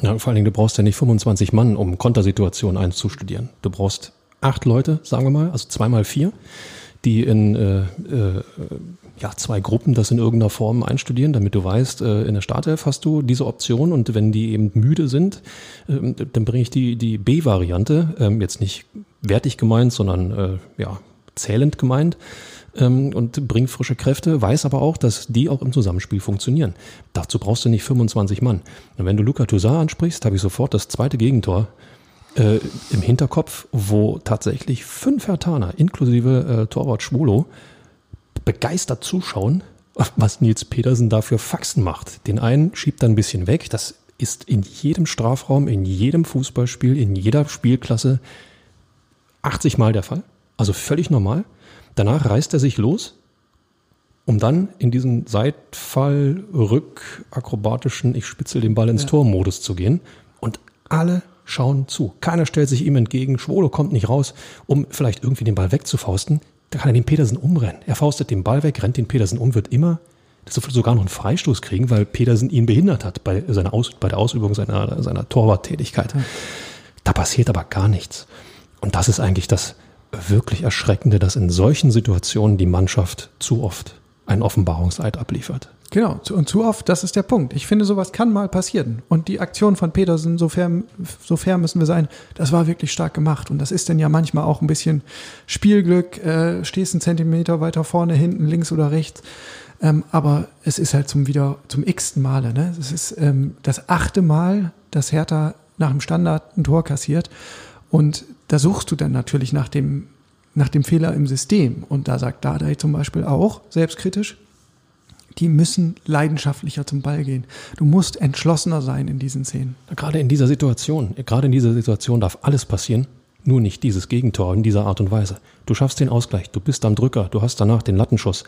Ja, vor allen Dingen, du brauchst ja nicht 25 Mann, um Kontersituationen einzustudieren. Du brauchst acht Leute, sagen wir mal, also zweimal vier, die in äh, äh, ja, zwei Gruppen das in irgendeiner Form einstudieren, damit du weißt, äh, in der Startelf hast du diese Option und wenn die eben müde sind, äh, dann bringe ich die, die B-Variante, äh, jetzt nicht wertig gemeint, sondern äh, ja, zählend gemeint ähm, und bringt frische Kräfte, weiß aber auch, dass die auch im Zusammenspiel funktionieren. Dazu brauchst du nicht 25 Mann. Und wenn du Luca Toussaint ansprichst, habe ich sofort das zweite Gegentor äh, im Hinterkopf, wo tatsächlich fünf Hertaner, inklusive äh, Torwart Schwolo, begeistert zuschauen, was Nils Petersen da für Faxen macht. Den einen schiebt er ein bisschen weg, das ist in jedem Strafraum, in jedem Fußballspiel, in jeder Spielklasse 80 Mal der Fall. Also völlig normal. Danach reißt er sich los, um dann in diesen Seitfall, rückakrobatischen, ich spitzel den Ball ins ja. Tor-Modus zu gehen. Und alle schauen zu. Keiner stellt sich ihm entgegen. Schwolo kommt nicht raus, um vielleicht irgendwie den Ball wegzufausten. Da kann er den Petersen umrennen. Er faustet den Ball weg, rennt den Petersen um, wird immer sogar noch einen Freistoß kriegen, weil Petersen ihn behindert hat bei, seiner Aus, bei der Ausübung seiner, seiner Torwarttätigkeit. Da passiert aber gar nichts. Und das ist eigentlich das, wirklich Erschreckende, dass in solchen Situationen die Mannschaft zu oft einen Offenbarungseid abliefert. Genau, und zu oft, das ist der Punkt. Ich finde, sowas kann mal passieren. Und die Aktion von Petersen, so fair, so fair müssen wir sein, das war wirklich stark gemacht. Und das ist dann ja manchmal auch ein bisschen Spielglück, äh, stehst einen Zentimeter weiter vorne, hinten, links oder rechts. Ähm, aber es ist halt zum wieder zum x-ten Male. Ne? Es ist ähm, das achte Mal, dass Hertha nach dem Standard ein Tor kassiert. Und da suchst du dann natürlich nach dem, nach dem Fehler im System. Und da sagt Dardai zum Beispiel auch, selbstkritisch, die müssen leidenschaftlicher zum Ball gehen. Du musst entschlossener sein in diesen Szenen. Gerade in dieser Situation, gerade in dieser Situation darf alles passieren, nur nicht dieses Gegentor in dieser Art und Weise. Du schaffst den Ausgleich, du bist am Drücker, du hast danach den Lattenschuss.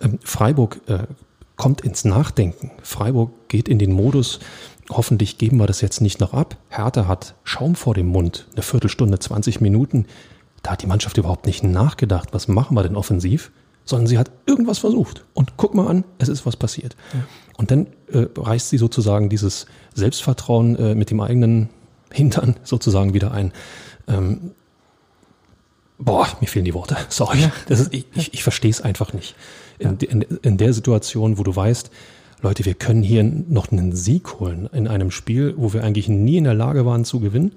Ähm, Freiburg äh, kommt ins Nachdenken. Freiburg geht in den Modus, hoffentlich geben wir das jetzt nicht noch ab. Hertha hat Schaum vor dem Mund, eine Viertelstunde, 20 Minuten. Da hat die Mannschaft überhaupt nicht nachgedacht, was machen wir denn offensiv, sondern sie hat irgendwas versucht. Und guck mal an, es ist was passiert. Ja. Und dann äh, reißt sie sozusagen dieses Selbstvertrauen äh, mit dem eigenen Hintern sozusagen wieder ein. Ähm, boah, mir fehlen die Worte. Sorry. Ja. Das ist, ich ich, ich verstehe es einfach nicht. In, ja. in, in der Situation, wo du weißt, Leute, wir können hier noch einen Sieg holen in einem Spiel, wo wir eigentlich nie in der Lage waren zu gewinnen.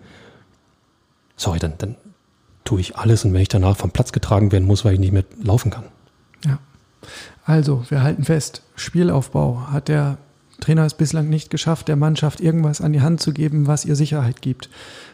Sorry, dann, dann tue ich alles und wenn ich danach vom Platz getragen werden muss, weil ich nicht mehr laufen kann. Ja. Also, wir halten fest, Spielaufbau hat der Trainer es bislang nicht geschafft, der Mannschaft irgendwas an die Hand zu geben, was ihr Sicherheit gibt.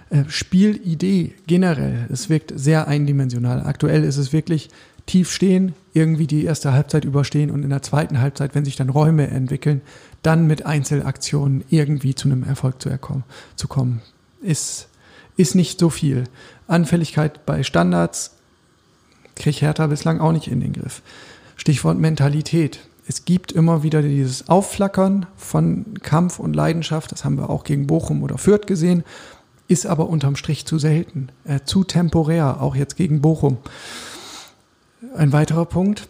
Äh, Spielidee generell, es wirkt sehr eindimensional. Aktuell ist es wirklich tief stehen, irgendwie die erste Halbzeit überstehen und in der zweiten Halbzeit, wenn sich dann Räume entwickeln, dann mit Einzelaktionen irgendwie zu einem Erfolg zu, erkommen, zu kommen. Ist, ist nicht so viel. Anfälligkeit bei Standards kriegt Hertha bislang auch nicht in den Griff. Stichwort Mentalität. Es gibt immer wieder dieses Aufflackern von Kampf und Leidenschaft. Das haben wir auch gegen Bochum oder Fürth gesehen. Ist aber unterm Strich zu selten, äh, zu temporär, auch jetzt gegen Bochum. Ein weiterer Punkt,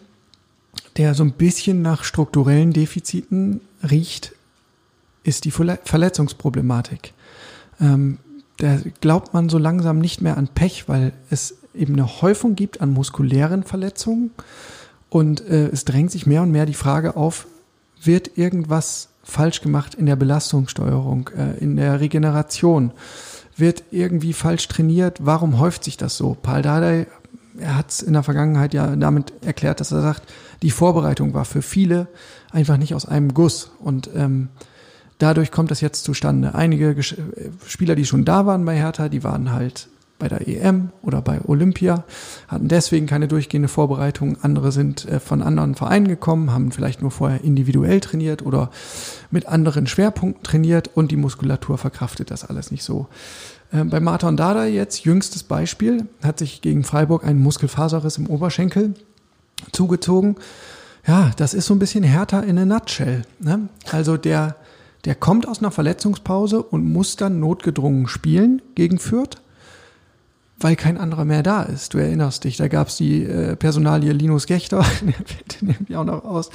der so ein bisschen nach strukturellen Defiziten riecht, ist die Verletzungsproblematik. Ähm, da glaubt man so langsam nicht mehr an Pech, weil es eben eine Häufung gibt an muskulären Verletzungen und äh, es drängt sich mehr und mehr die Frage auf, wird irgendwas falsch gemacht in der Belastungssteuerung, äh, in der Regeneration? Wird irgendwie falsch trainiert? Warum häuft sich das so? Paul Dardai er hat es in der Vergangenheit ja damit erklärt, dass er sagt, die Vorbereitung war für viele einfach nicht aus einem Guss. Und ähm, dadurch kommt das jetzt zustande. Einige Gesch Spieler, die schon da waren bei Hertha, die waren halt bei der EM oder bei Olympia, hatten deswegen keine durchgehende Vorbereitung. Andere sind äh, von anderen Vereinen gekommen, haben vielleicht nur vorher individuell trainiert oder mit anderen Schwerpunkten trainiert und die Muskulatur verkraftet das alles nicht so. Äh, bei Martin Dada jetzt, jüngstes Beispiel, hat sich gegen Freiburg ein Muskelfaserriss im Oberschenkel zugezogen. Ja, das ist so ein bisschen härter in a nutshell. Ne? Also der, der kommt aus einer Verletzungspause und muss dann notgedrungen spielen gegen Fürth weil kein anderer mehr da ist. Du erinnerst dich, da gab es die äh, Personalie Linus Gechter, der fällt nämlich auch noch aus.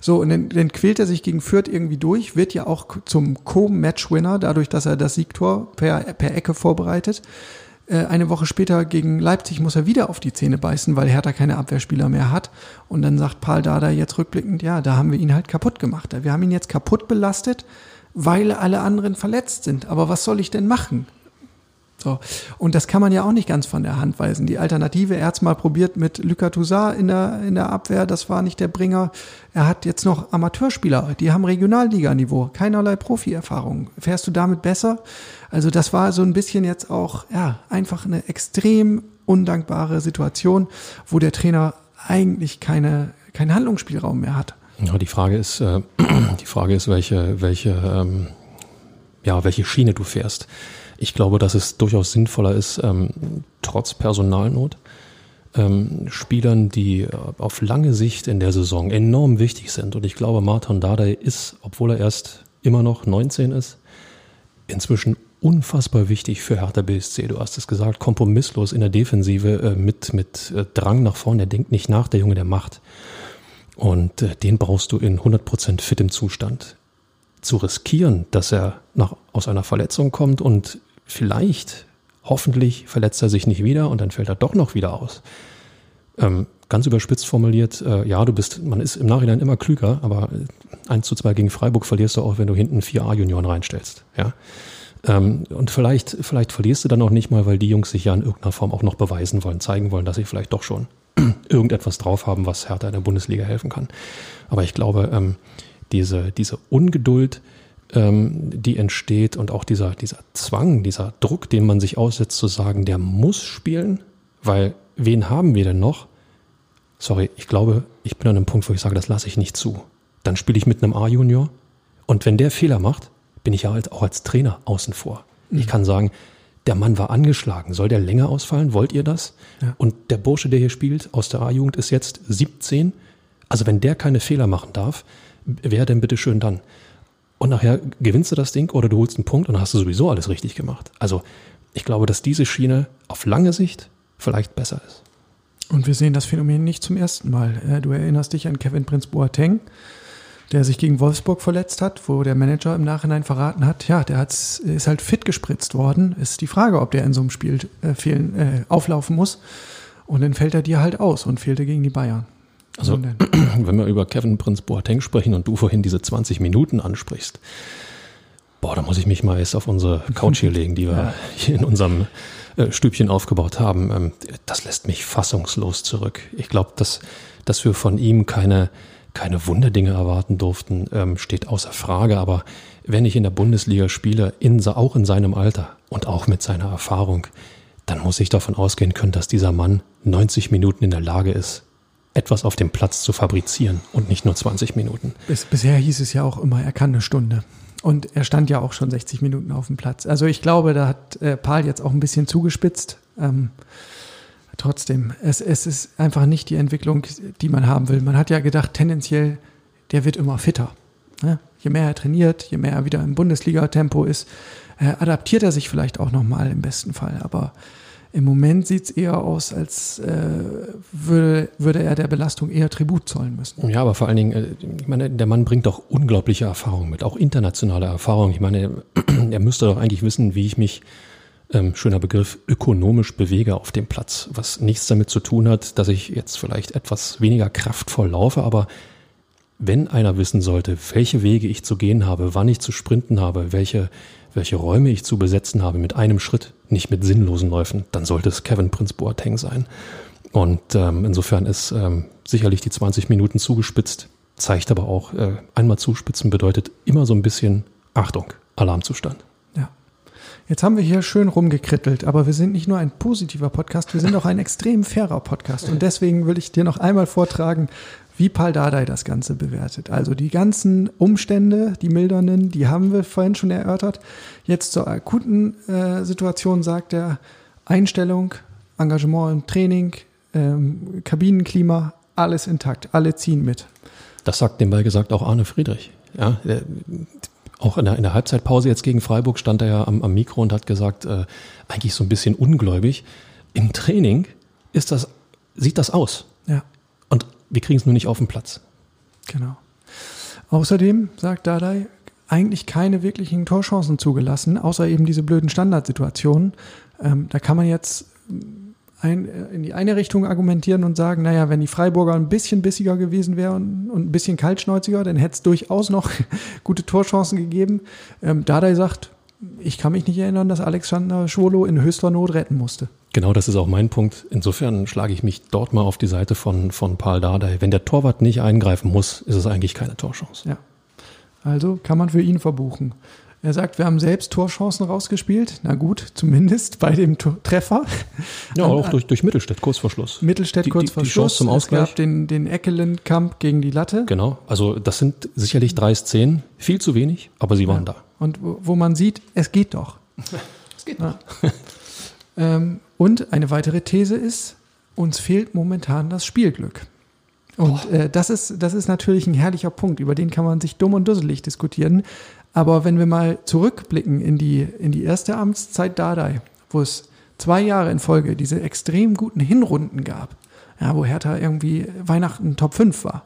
So, und dann, dann quält er sich gegen Fürth irgendwie durch, wird ja auch zum Co-Match-Winner, dadurch, dass er das Siegtor per, per Ecke vorbereitet. Äh, eine Woche später gegen Leipzig muss er wieder auf die Zähne beißen, weil Hertha keine Abwehrspieler mehr hat. Und dann sagt Paul Dada jetzt rückblickend, ja, da haben wir ihn halt kaputt gemacht. Wir haben ihn jetzt kaputt belastet, weil alle anderen verletzt sind. Aber was soll ich denn machen? So. Und das kann man ja auch nicht ganz von der Hand weisen. Die Alternative, er hat es mal probiert mit Lucas in der, in der Abwehr, das war nicht der Bringer. Er hat jetzt noch Amateurspieler, die haben Regionalliganiveau, keinerlei Profi-Erfahrung. Fährst du damit besser? Also das war so ein bisschen jetzt auch, ja, einfach eine extrem undankbare Situation, wo der Trainer eigentlich keine, keinen Handlungsspielraum mehr hat. Ja, die Frage ist, äh, die Frage ist, welche, welche, ähm, ja, welche Schiene du fährst. Ich glaube, dass es durchaus sinnvoller ist, ähm, trotz Personalnot, ähm, Spielern, die äh, auf lange Sicht in der Saison enorm wichtig sind. Und ich glaube, Martin Dardai ist, obwohl er erst immer noch 19 ist, inzwischen unfassbar wichtig für Hertha BSC. Du hast es gesagt, kompromisslos in der Defensive äh, mit, mit äh, Drang nach vorne. Der denkt nicht nach, der Junge, der macht. Und äh, den brauchst du in 100% fit im Zustand zu riskieren, dass er nach, aus einer Verletzung kommt und vielleicht, hoffentlich verletzt er sich nicht wieder und dann fällt er doch noch wieder aus. Ähm, ganz überspitzt formuliert, äh, ja, du bist, man ist im Nachhinein immer klüger, aber 1 zu 2 gegen Freiburg verlierst du auch, wenn du hinten vier A-Junioren reinstellst. Ja? Ähm, und vielleicht, vielleicht verlierst du dann auch nicht mal, weil die Jungs sich ja in irgendeiner Form auch noch beweisen wollen, zeigen wollen, dass sie vielleicht doch schon irgendetwas drauf haben, was Hertha in der Bundesliga helfen kann. Aber ich glaube, ähm, diese, diese Ungeduld, ähm, die entsteht und auch dieser, dieser Zwang, dieser Druck, den man sich aussetzt, zu sagen, der muss spielen, weil wen haben wir denn noch? Sorry, ich glaube, ich bin an einem Punkt, wo ich sage, das lasse ich nicht zu. Dann spiele ich mit einem A-Junior und wenn der Fehler macht, bin ich ja halt auch als Trainer außen vor. Mhm. Ich kann sagen, der Mann war angeschlagen. Soll der länger ausfallen? Wollt ihr das? Ja. Und der Bursche, der hier spielt, aus der A-Jugend, ist jetzt 17. Also wenn der keine Fehler machen darf, wer denn bitte schön dann? Und nachher gewinnst du das Ding oder du holst einen Punkt und hast du sowieso alles richtig gemacht. Also ich glaube, dass diese Schiene auf lange Sicht vielleicht besser ist. Und wir sehen das Phänomen nicht zum ersten Mal. Äh, du erinnerst dich an Kevin Prince Boateng, der sich gegen Wolfsburg verletzt hat, wo der Manager im Nachhinein verraten hat, ja, der ist halt fit gespritzt worden. Ist die Frage, ob der in so einem Spiel äh, fehlen, äh, auflaufen muss. Und dann fällt er dir halt aus und fehlte gegen die Bayern. Also, wenn wir über Kevin Prince Boateng sprechen und du vorhin diese 20 Minuten ansprichst, boah, da muss ich mich mal jetzt auf unsere Couch hier legen, die wir ja. hier in unserem äh, Stübchen aufgebaut haben. Ähm, das lässt mich fassungslos zurück. Ich glaube, dass, dass wir von ihm keine, keine Wunderdinge erwarten durften, ähm, steht außer Frage. Aber wenn ich in der Bundesliga spiele, in, auch in seinem Alter und auch mit seiner Erfahrung, dann muss ich davon ausgehen können, dass dieser Mann 90 Minuten in der Lage ist, etwas auf dem Platz zu fabrizieren und nicht nur 20 Minuten. Bis, bisher hieß es ja auch immer, er kann eine Stunde. Und er stand ja auch schon 60 Minuten auf dem Platz. Also ich glaube, da hat äh, Paul jetzt auch ein bisschen zugespitzt. Ähm, trotzdem, es, es ist einfach nicht die Entwicklung, die man haben will. Man hat ja gedacht, tendenziell, der wird immer fitter. Ne? Je mehr er trainiert, je mehr er wieder im Bundesliga-Tempo ist, äh, adaptiert er sich vielleicht auch nochmal im besten Fall. Aber im Moment sieht es eher aus, als äh, würde, würde er der Belastung eher Tribut zollen müssen. Ja, aber vor allen Dingen, äh, ich meine, der Mann bringt doch unglaubliche Erfahrung mit, auch internationale Erfahrung. Ich meine, er müsste doch eigentlich wissen, wie ich mich ähm, schöner Begriff, ökonomisch bewege auf dem Platz, was nichts damit zu tun hat, dass ich jetzt vielleicht etwas weniger kraftvoll laufe, aber wenn einer wissen sollte, welche Wege ich zu gehen habe, wann ich zu sprinten habe, welche, welche Räume ich zu besetzen habe mit einem Schritt, nicht mit sinnlosen Läufen, dann sollte es Kevin Prince Boateng sein. Und ähm, insofern ist ähm, sicherlich die 20 Minuten zugespitzt, zeigt aber auch, äh, einmal zuspitzen bedeutet immer so ein bisschen Achtung, Alarmzustand. Jetzt haben wir hier schön rumgekrittelt, aber wir sind nicht nur ein positiver Podcast, wir sind auch ein extrem fairer Podcast. Und deswegen will ich dir noch einmal vortragen, wie Paul Dardai das Ganze bewertet. Also die ganzen Umstände, die mildernden, die haben wir vorhin schon erörtert. Jetzt zur akuten äh, Situation sagt er Einstellung, Engagement im Training, ähm, Kabinenklima, alles intakt, alle ziehen mit. Das sagt nebenbei gesagt auch Arne Friedrich. Ja, der, auch in der, in der Halbzeitpause jetzt gegen Freiburg stand er ja am, am Mikro und hat gesagt, äh, eigentlich so ein bisschen ungläubig. Im Training ist das, sieht das aus. Wir kriegen es nur nicht auf den Platz. Genau. Außerdem sagt Dadai, eigentlich keine wirklichen Torchancen zugelassen, außer eben diese blöden Standardsituationen. Ähm, da kann man jetzt ein, in die eine Richtung argumentieren und sagen, naja, wenn die Freiburger ein bisschen bissiger gewesen wären und ein bisschen kaltschnäuziger, dann hätte es durchaus noch gute Torchancen gegeben. Ähm, Dardai sagt, ich kann mich nicht erinnern, dass Alexander Schwolo in höchster Not retten musste. Genau, das ist auch mein Punkt. Insofern schlage ich mich dort mal auf die Seite von, von Paul Dardai. Wenn der Torwart nicht eingreifen muss, ist es eigentlich keine Torchance. Ja. Also kann man für ihn verbuchen. Er sagt, wir haben selbst Torchancen rausgespielt. Na gut, zumindest bei dem Tor Treffer. Ja, auch durch, durch Mittelstädt, kurz vor Schluss. Mittelstädt, kurz vor Schluss. zum Ausgleich. Es gab den, den Eckelen-Kampf gegen die Latte. Genau, also das sind sicherlich drei Szenen. Viel zu wenig, aber sie waren ja. da. Und wo, wo, man sieht, es geht doch. es geht doch. Ähm, und eine weitere These ist, uns fehlt momentan das Spielglück. Und äh, das, ist, das ist natürlich ein herrlicher Punkt, über den kann man sich dumm und dusselig diskutieren. Aber wenn wir mal zurückblicken in die, in die erste Amtszeit Dardai, wo es zwei Jahre in Folge diese extrem guten Hinrunden gab, ja, wo Hertha irgendwie Weihnachten Top 5 war,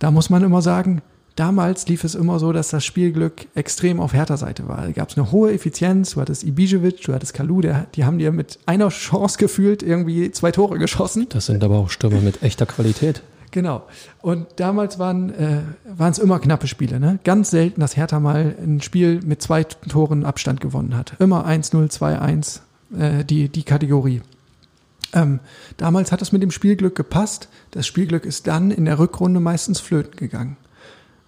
da muss man immer sagen, damals lief es immer so, dass das Spielglück extrem auf Hertha-Seite war. Da gab es eine hohe Effizienz, du hattest Ibisevic, du hattest Kalu, der, die haben dir mit einer Chance gefühlt irgendwie zwei Tore geschossen. Das sind aber auch Stürmer mit echter Qualität. Genau. Und damals waren äh, es immer knappe Spiele. Ne? Ganz selten, dass Hertha mal ein Spiel mit zwei Toren Abstand gewonnen hat. Immer 1-0, 2-1, äh, die, die Kategorie. Ähm, damals hat es mit dem Spielglück gepasst. Das Spielglück ist dann in der Rückrunde meistens flöten gegangen.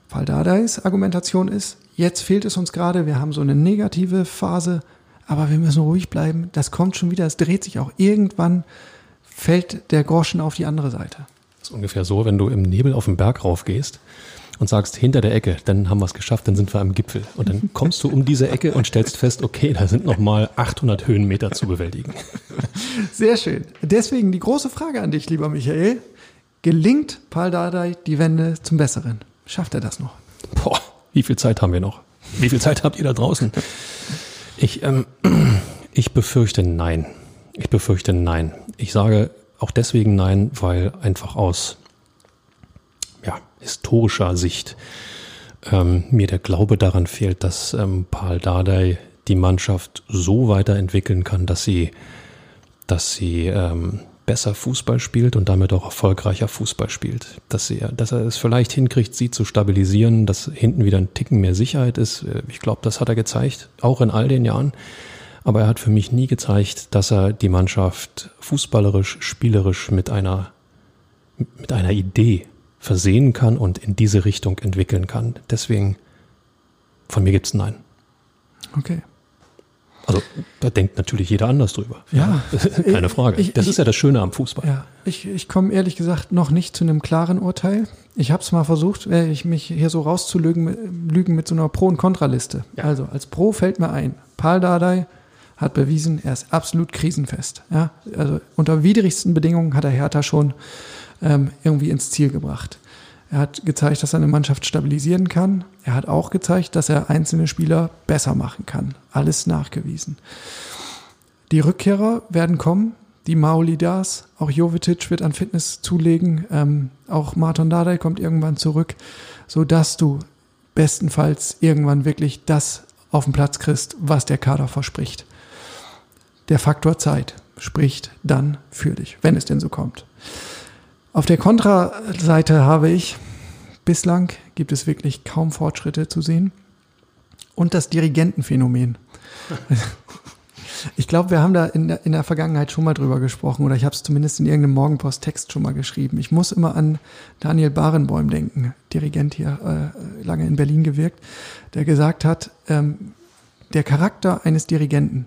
Faldadais Argumentation ist, jetzt fehlt es uns gerade, wir haben so eine negative Phase, aber wir müssen ruhig bleiben. Das kommt schon wieder, es dreht sich auch. Irgendwann fällt der Groschen auf die andere Seite. Das ist ungefähr so, wenn du im Nebel auf den Berg raufgehst und sagst, hinter der Ecke, dann haben wir es geschafft, dann sind wir am Gipfel. Und dann kommst du um diese Ecke und stellst fest, okay, da sind noch mal 800 Höhenmeter zu bewältigen. Sehr schön. Deswegen die große Frage an dich, lieber Michael. Gelingt Paul Dardai die Wende zum Besseren? Schafft er das noch? Boah, wie viel Zeit haben wir noch? Wie viel Zeit habt ihr da draußen? Ich, ähm, ich befürchte nein. Ich befürchte nein. Ich sage auch deswegen nein, weil einfach aus ja, historischer Sicht ähm, mir der Glaube daran fehlt, dass ähm, Paul Dardai die Mannschaft so weiterentwickeln kann, dass sie, dass sie ähm, besser Fußball spielt und damit auch erfolgreicher Fußball spielt. Dass, sie, dass er es vielleicht hinkriegt, sie zu stabilisieren, dass hinten wieder ein Ticken mehr Sicherheit ist. Äh, ich glaube, das hat er gezeigt, auch in all den Jahren. Aber er hat für mich nie gezeigt, dass er die Mannschaft fußballerisch, spielerisch mit einer, mit einer Idee versehen kann und in diese Richtung entwickeln kann. Deswegen, von mir gibt's Nein. Okay. Also da denkt natürlich jeder anders drüber. Ja, keine Frage. Ich, das ich, ist ja das Schöne am Fußball. Ja, ich, ich komme ehrlich gesagt noch nicht zu einem klaren Urteil. Ich habe es mal versucht, äh, ich mich hier so rauszulügen lügen mit so einer Pro- und Kontraliste. Ja. Also als Pro fällt mir ein, Paul Dardai hat bewiesen, er ist absolut krisenfest. Ja, also unter widrigsten Bedingungen hat er Hertha schon ähm, irgendwie ins Ziel gebracht. Er hat gezeigt, dass er eine Mannschaft stabilisieren kann. Er hat auch gezeigt, dass er einzelne Spieler besser machen kann. Alles nachgewiesen. Die Rückkehrer werden kommen. Die Maulidas, auch Jovetic wird an Fitness zulegen. Ähm, auch Martin Dardai kommt irgendwann zurück, so dass du bestenfalls irgendwann wirklich das auf den Platz kriegst, was der Kader verspricht. Der Faktor Zeit spricht dann für dich, wenn es denn so kommt. Auf der Kontraseite habe ich, bislang gibt es wirklich kaum Fortschritte zu sehen. Und das Dirigentenphänomen. Ich glaube, wir haben da in der, in der Vergangenheit schon mal drüber gesprochen oder ich habe es zumindest in irgendeinem Morgenpost-Text schon mal geschrieben. Ich muss immer an Daniel Barenboim denken, Dirigent hier, äh, lange in Berlin gewirkt, der gesagt hat, ähm, der Charakter eines Dirigenten,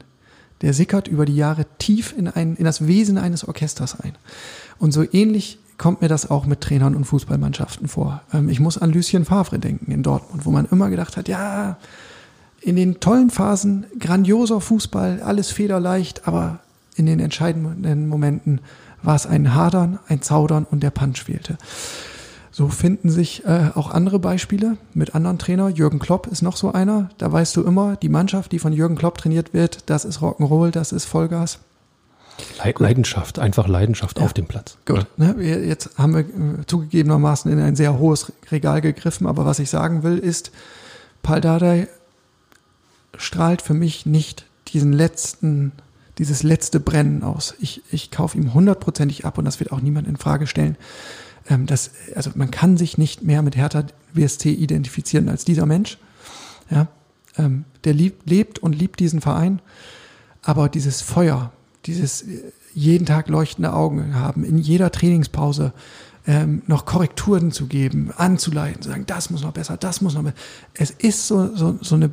der sickert über die Jahre tief in, ein, in das Wesen eines Orchesters ein. Und so ähnlich kommt mir das auch mit Trainern und Fußballmannschaften vor. Ähm, ich muss an Lucien Favre denken in Dortmund, wo man immer gedacht hat, ja, in den tollen Phasen grandioser Fußball, alles federleicht, aber in den entscheidenden Momenten war es ein Hadern, ein Zaudern und der Punch fehlte. So finden sich äh, auch andere Beispiele mit anderen Trainern. Jürgen Klopp ist noch so einer. Da weißt du immer, die Mannschaft, die von Jürgen Klopp trainiert wird, das ist Rock'n'Roll, das ist Vollgas. Leidenschaft, einfach Leidenschaft ja. auf dem Platz. Gut. Ne, jetzt haben wir äh, zugegebenermaßen in ein sehr hohes Regal gegriffen, aber was ich sagen will, ist, Paul Dardai strahlt für mich nicht diesen letzten, dieses letzte Brennen aus. Ich, ich kaufe ihm hundertprozentig ab und das wird auch niemand in Frage stellen. Ähm, das, also man kann sich nicht mehr mit Hertha WSC identifizieren als dieser Mensch. Ja, ähm, der liebt, lebt und liebt diesen Verein, aber dieses Feuer, dieses äh, jeden Tag leuchtende Augen haben, in jeder Trainingspause ähm, noch Korrekturen zu geben, anzuleiten, zu sagen, das muss noch besser, das muss noch besser. Es ist so, so, so eine,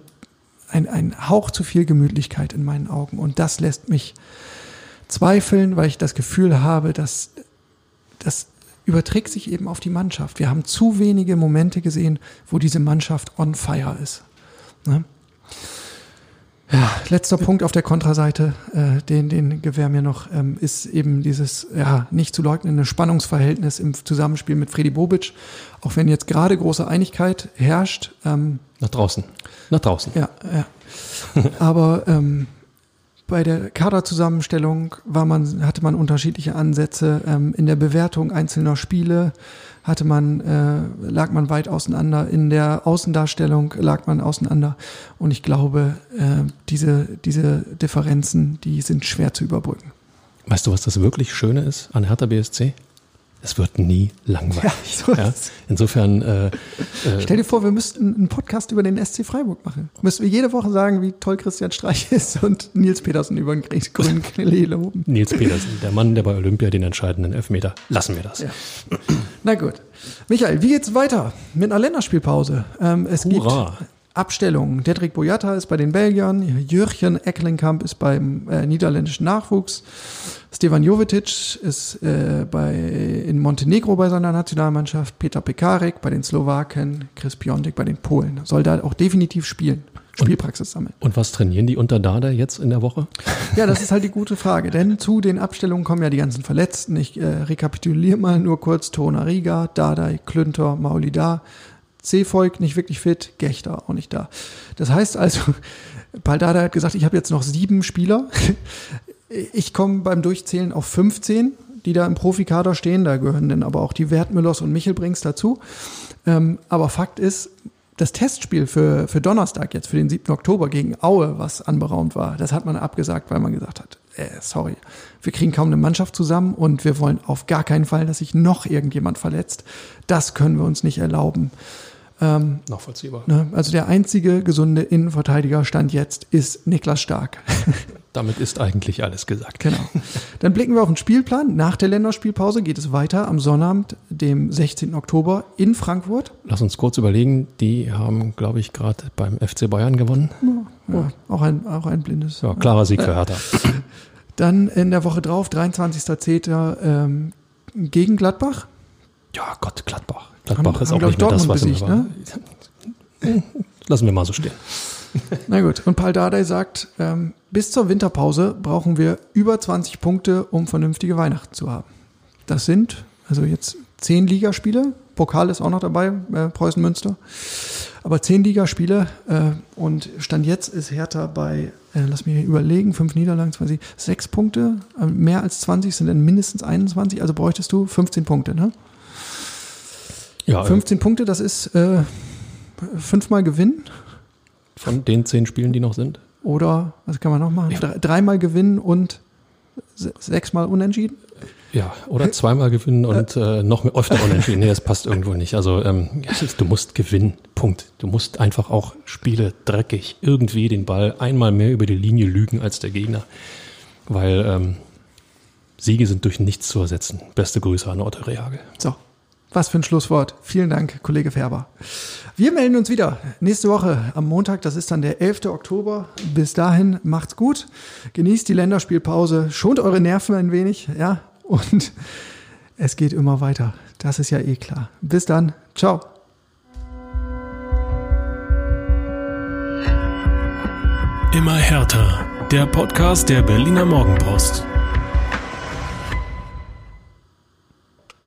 ein, ein Hauch zu viel Gemütlichkeit in meinen Augen und das lässt mich zweifeln, weil ich das Gefühl habe, dass das überträgt sich eben auf die Mannschaft. Wir haben zu wenige Momente gesehen, wo diese Mannschaft on fire ist. Ne? Ja, letzter Punkt auf der Kontraseite, äh, den, den gewähr mir noch, ähm, ist eben dieses ja, nicht zu leugnende Spannungsverhältnis im Zusammenspiel mit Freddy Bobic. Auch wenn jetzt gerade große Einigkeit herrscht. Ähm, Nach draußen. Nach draußen. Ja, ja. Aber ähm, bei der Kaderzusammenstellung war man, hatte man unterschiedliche Ansätze. Ähm, in der Bewertung einzelner Spiele hatte man, äh, lag man weit auseinander. In der Außendarstellung lag man auseinander. Und ich glaube, äh, diese, diese Differenzen, die sind schwer zu überbrücken. Weißt du, was das wirklich Schöne ist an Hertha BSC? es wird nie langweilig. Ja, so ja? Insofern. Äh, äh, Stell dir vor, wir müssten einen Podcast über den SC Freiburg machen. Müssten wir jede Woche sagen, wie toll Christian Streich ist und Nils Petersen über den grünen Klee loben. Nils Petersen, der Mann, der bei Olympia den entscheidenden Elfmeter. Lassen wir das. Ja. Na gut. Michael, wie geht's weiter mit einer Länderspielpause? Ähm, es Hurra. gibt Abstellungen. Dedrick Boyata ist bei den Belgiern, Jürgen Ecklenkamp ist beim äh, niederländischen Nachwuchs, Stevan Jovetic ist äh, bei, in Montenegro bei seiner Nationalmannschaft, Peter Pekarek bei den Slowaken, Chris Piontek bei den Polen. Soll da auch definitiv spielen. Spielpraxis sammeln. Und was trainieren die unter Dada jetzt in der Woche? Ja, das ist halt die gute Frage, denn zu den Abstellungen kommen ja die ganzen Verletzten. Ich äh, rekapituliere mal nur kurz. Tona Riga, Dardai, Klünter, Maulida, Seevolk nicht wirklich fit, Gechter auch nicht da. Das heißt also, Paldada hat gesagt, ich habe jetzt noch sieben Spieler. Ich komme beim Durchzählen auf 15, die da im Profikader stehen. Da gehören dann aber auch die Wertmüllers und Michelbrings dazu. Ähm, aber Fakt ist, das Testspiel für, für Donnerstag jetzt, für den 7. Oktober gegen Aue, was anberaumt war, das hat man abgesagt, weil man gesagt hat, äh, sorry, wir kriegen kaum eine Mannschaft zusammen und wir wollen auf gar keinen Fall, dass sich noch irgendjemand verletzt. Das können wir uns nicht erlauben. Ähm, Nachvollziehbar. Ne, also der einzige gesunde Innenverteidiger Stand jetzt ist Niklas Stark. Damit ist eigentlich alles gesagt. Genau. Dann blicken wir auf den Spielplan. Nach der Länderspielpause geht es weiter am Sonnabend, dem 16. Oktober in Frankfurt. Lass uns kurz überlegen. Die haben, glaube ich, gerade beim FC Bayern gewonnen. Ja, ja, auch, ein, auch ein blindes. Ja, klarer Sieg für Hertha. Dann in der Woche drauf, 23.10. Ähm, gegen Gladbach. Ja, Gott, Gladbach. Gladbach haben, ist haben, auch nicht mehr das, was besiegt, ne? Lassen wir mal so stehen. Na gut, und Paul Dardai sagt, ähm, bis zur Winterpause brauchen wir über 20 Punkte, um vernünftige Weihnachten zu haben. Das sind also jetzt zehn Ligaspiele, Pokal ist auch noch dabei, äh, Preußen Münster, aber zehn Ligaspiele äh, und Stand jetzt ist Hertha bei, äh, lass mich überlegen, fünf Niederlagen, 20, sechs Punkte, äh, mehr als 20 sind dann mindestens 21, also bräuchtest du 15 Punkte, ne? Ja, 15 Punkte, das ist äh, fünfmal Gewinn. Von den zehn Spielen, die noch sind? Oder, was kann man noch machen? Ja. Dreimal gewinnen und sechsmal unentschieden? Ja, oder zweimal gewinnen und äh, noch mehr, öfter unentschieden. Nee, das passt irgendwo nicht. Also ähm, du musst gewinnen. Punkt. Du musst einfach auch Spiele dreckig irgendwie den Ball einmal mehr über die Linie lügen als der Gegner. Weil ähm, Siege sind durch nichts zu ersetzen. Beste Grüße an Otto Rehagel. So, was für ein Schlusswort. Vielen Dank, Kollege Färber. Wir melden uns wieder nächste Woche am Montag. Das ist dann der 11. Oktober. Bis dahin macht's gut. Genießt die Länderspielpause. Schont eure Nerven ein wenig. Ja, und es geht immer weiter. Das ist ja eh klar. Bis dann. Ciao. Immer härter. Der Podcast der Berliner Morgenpost.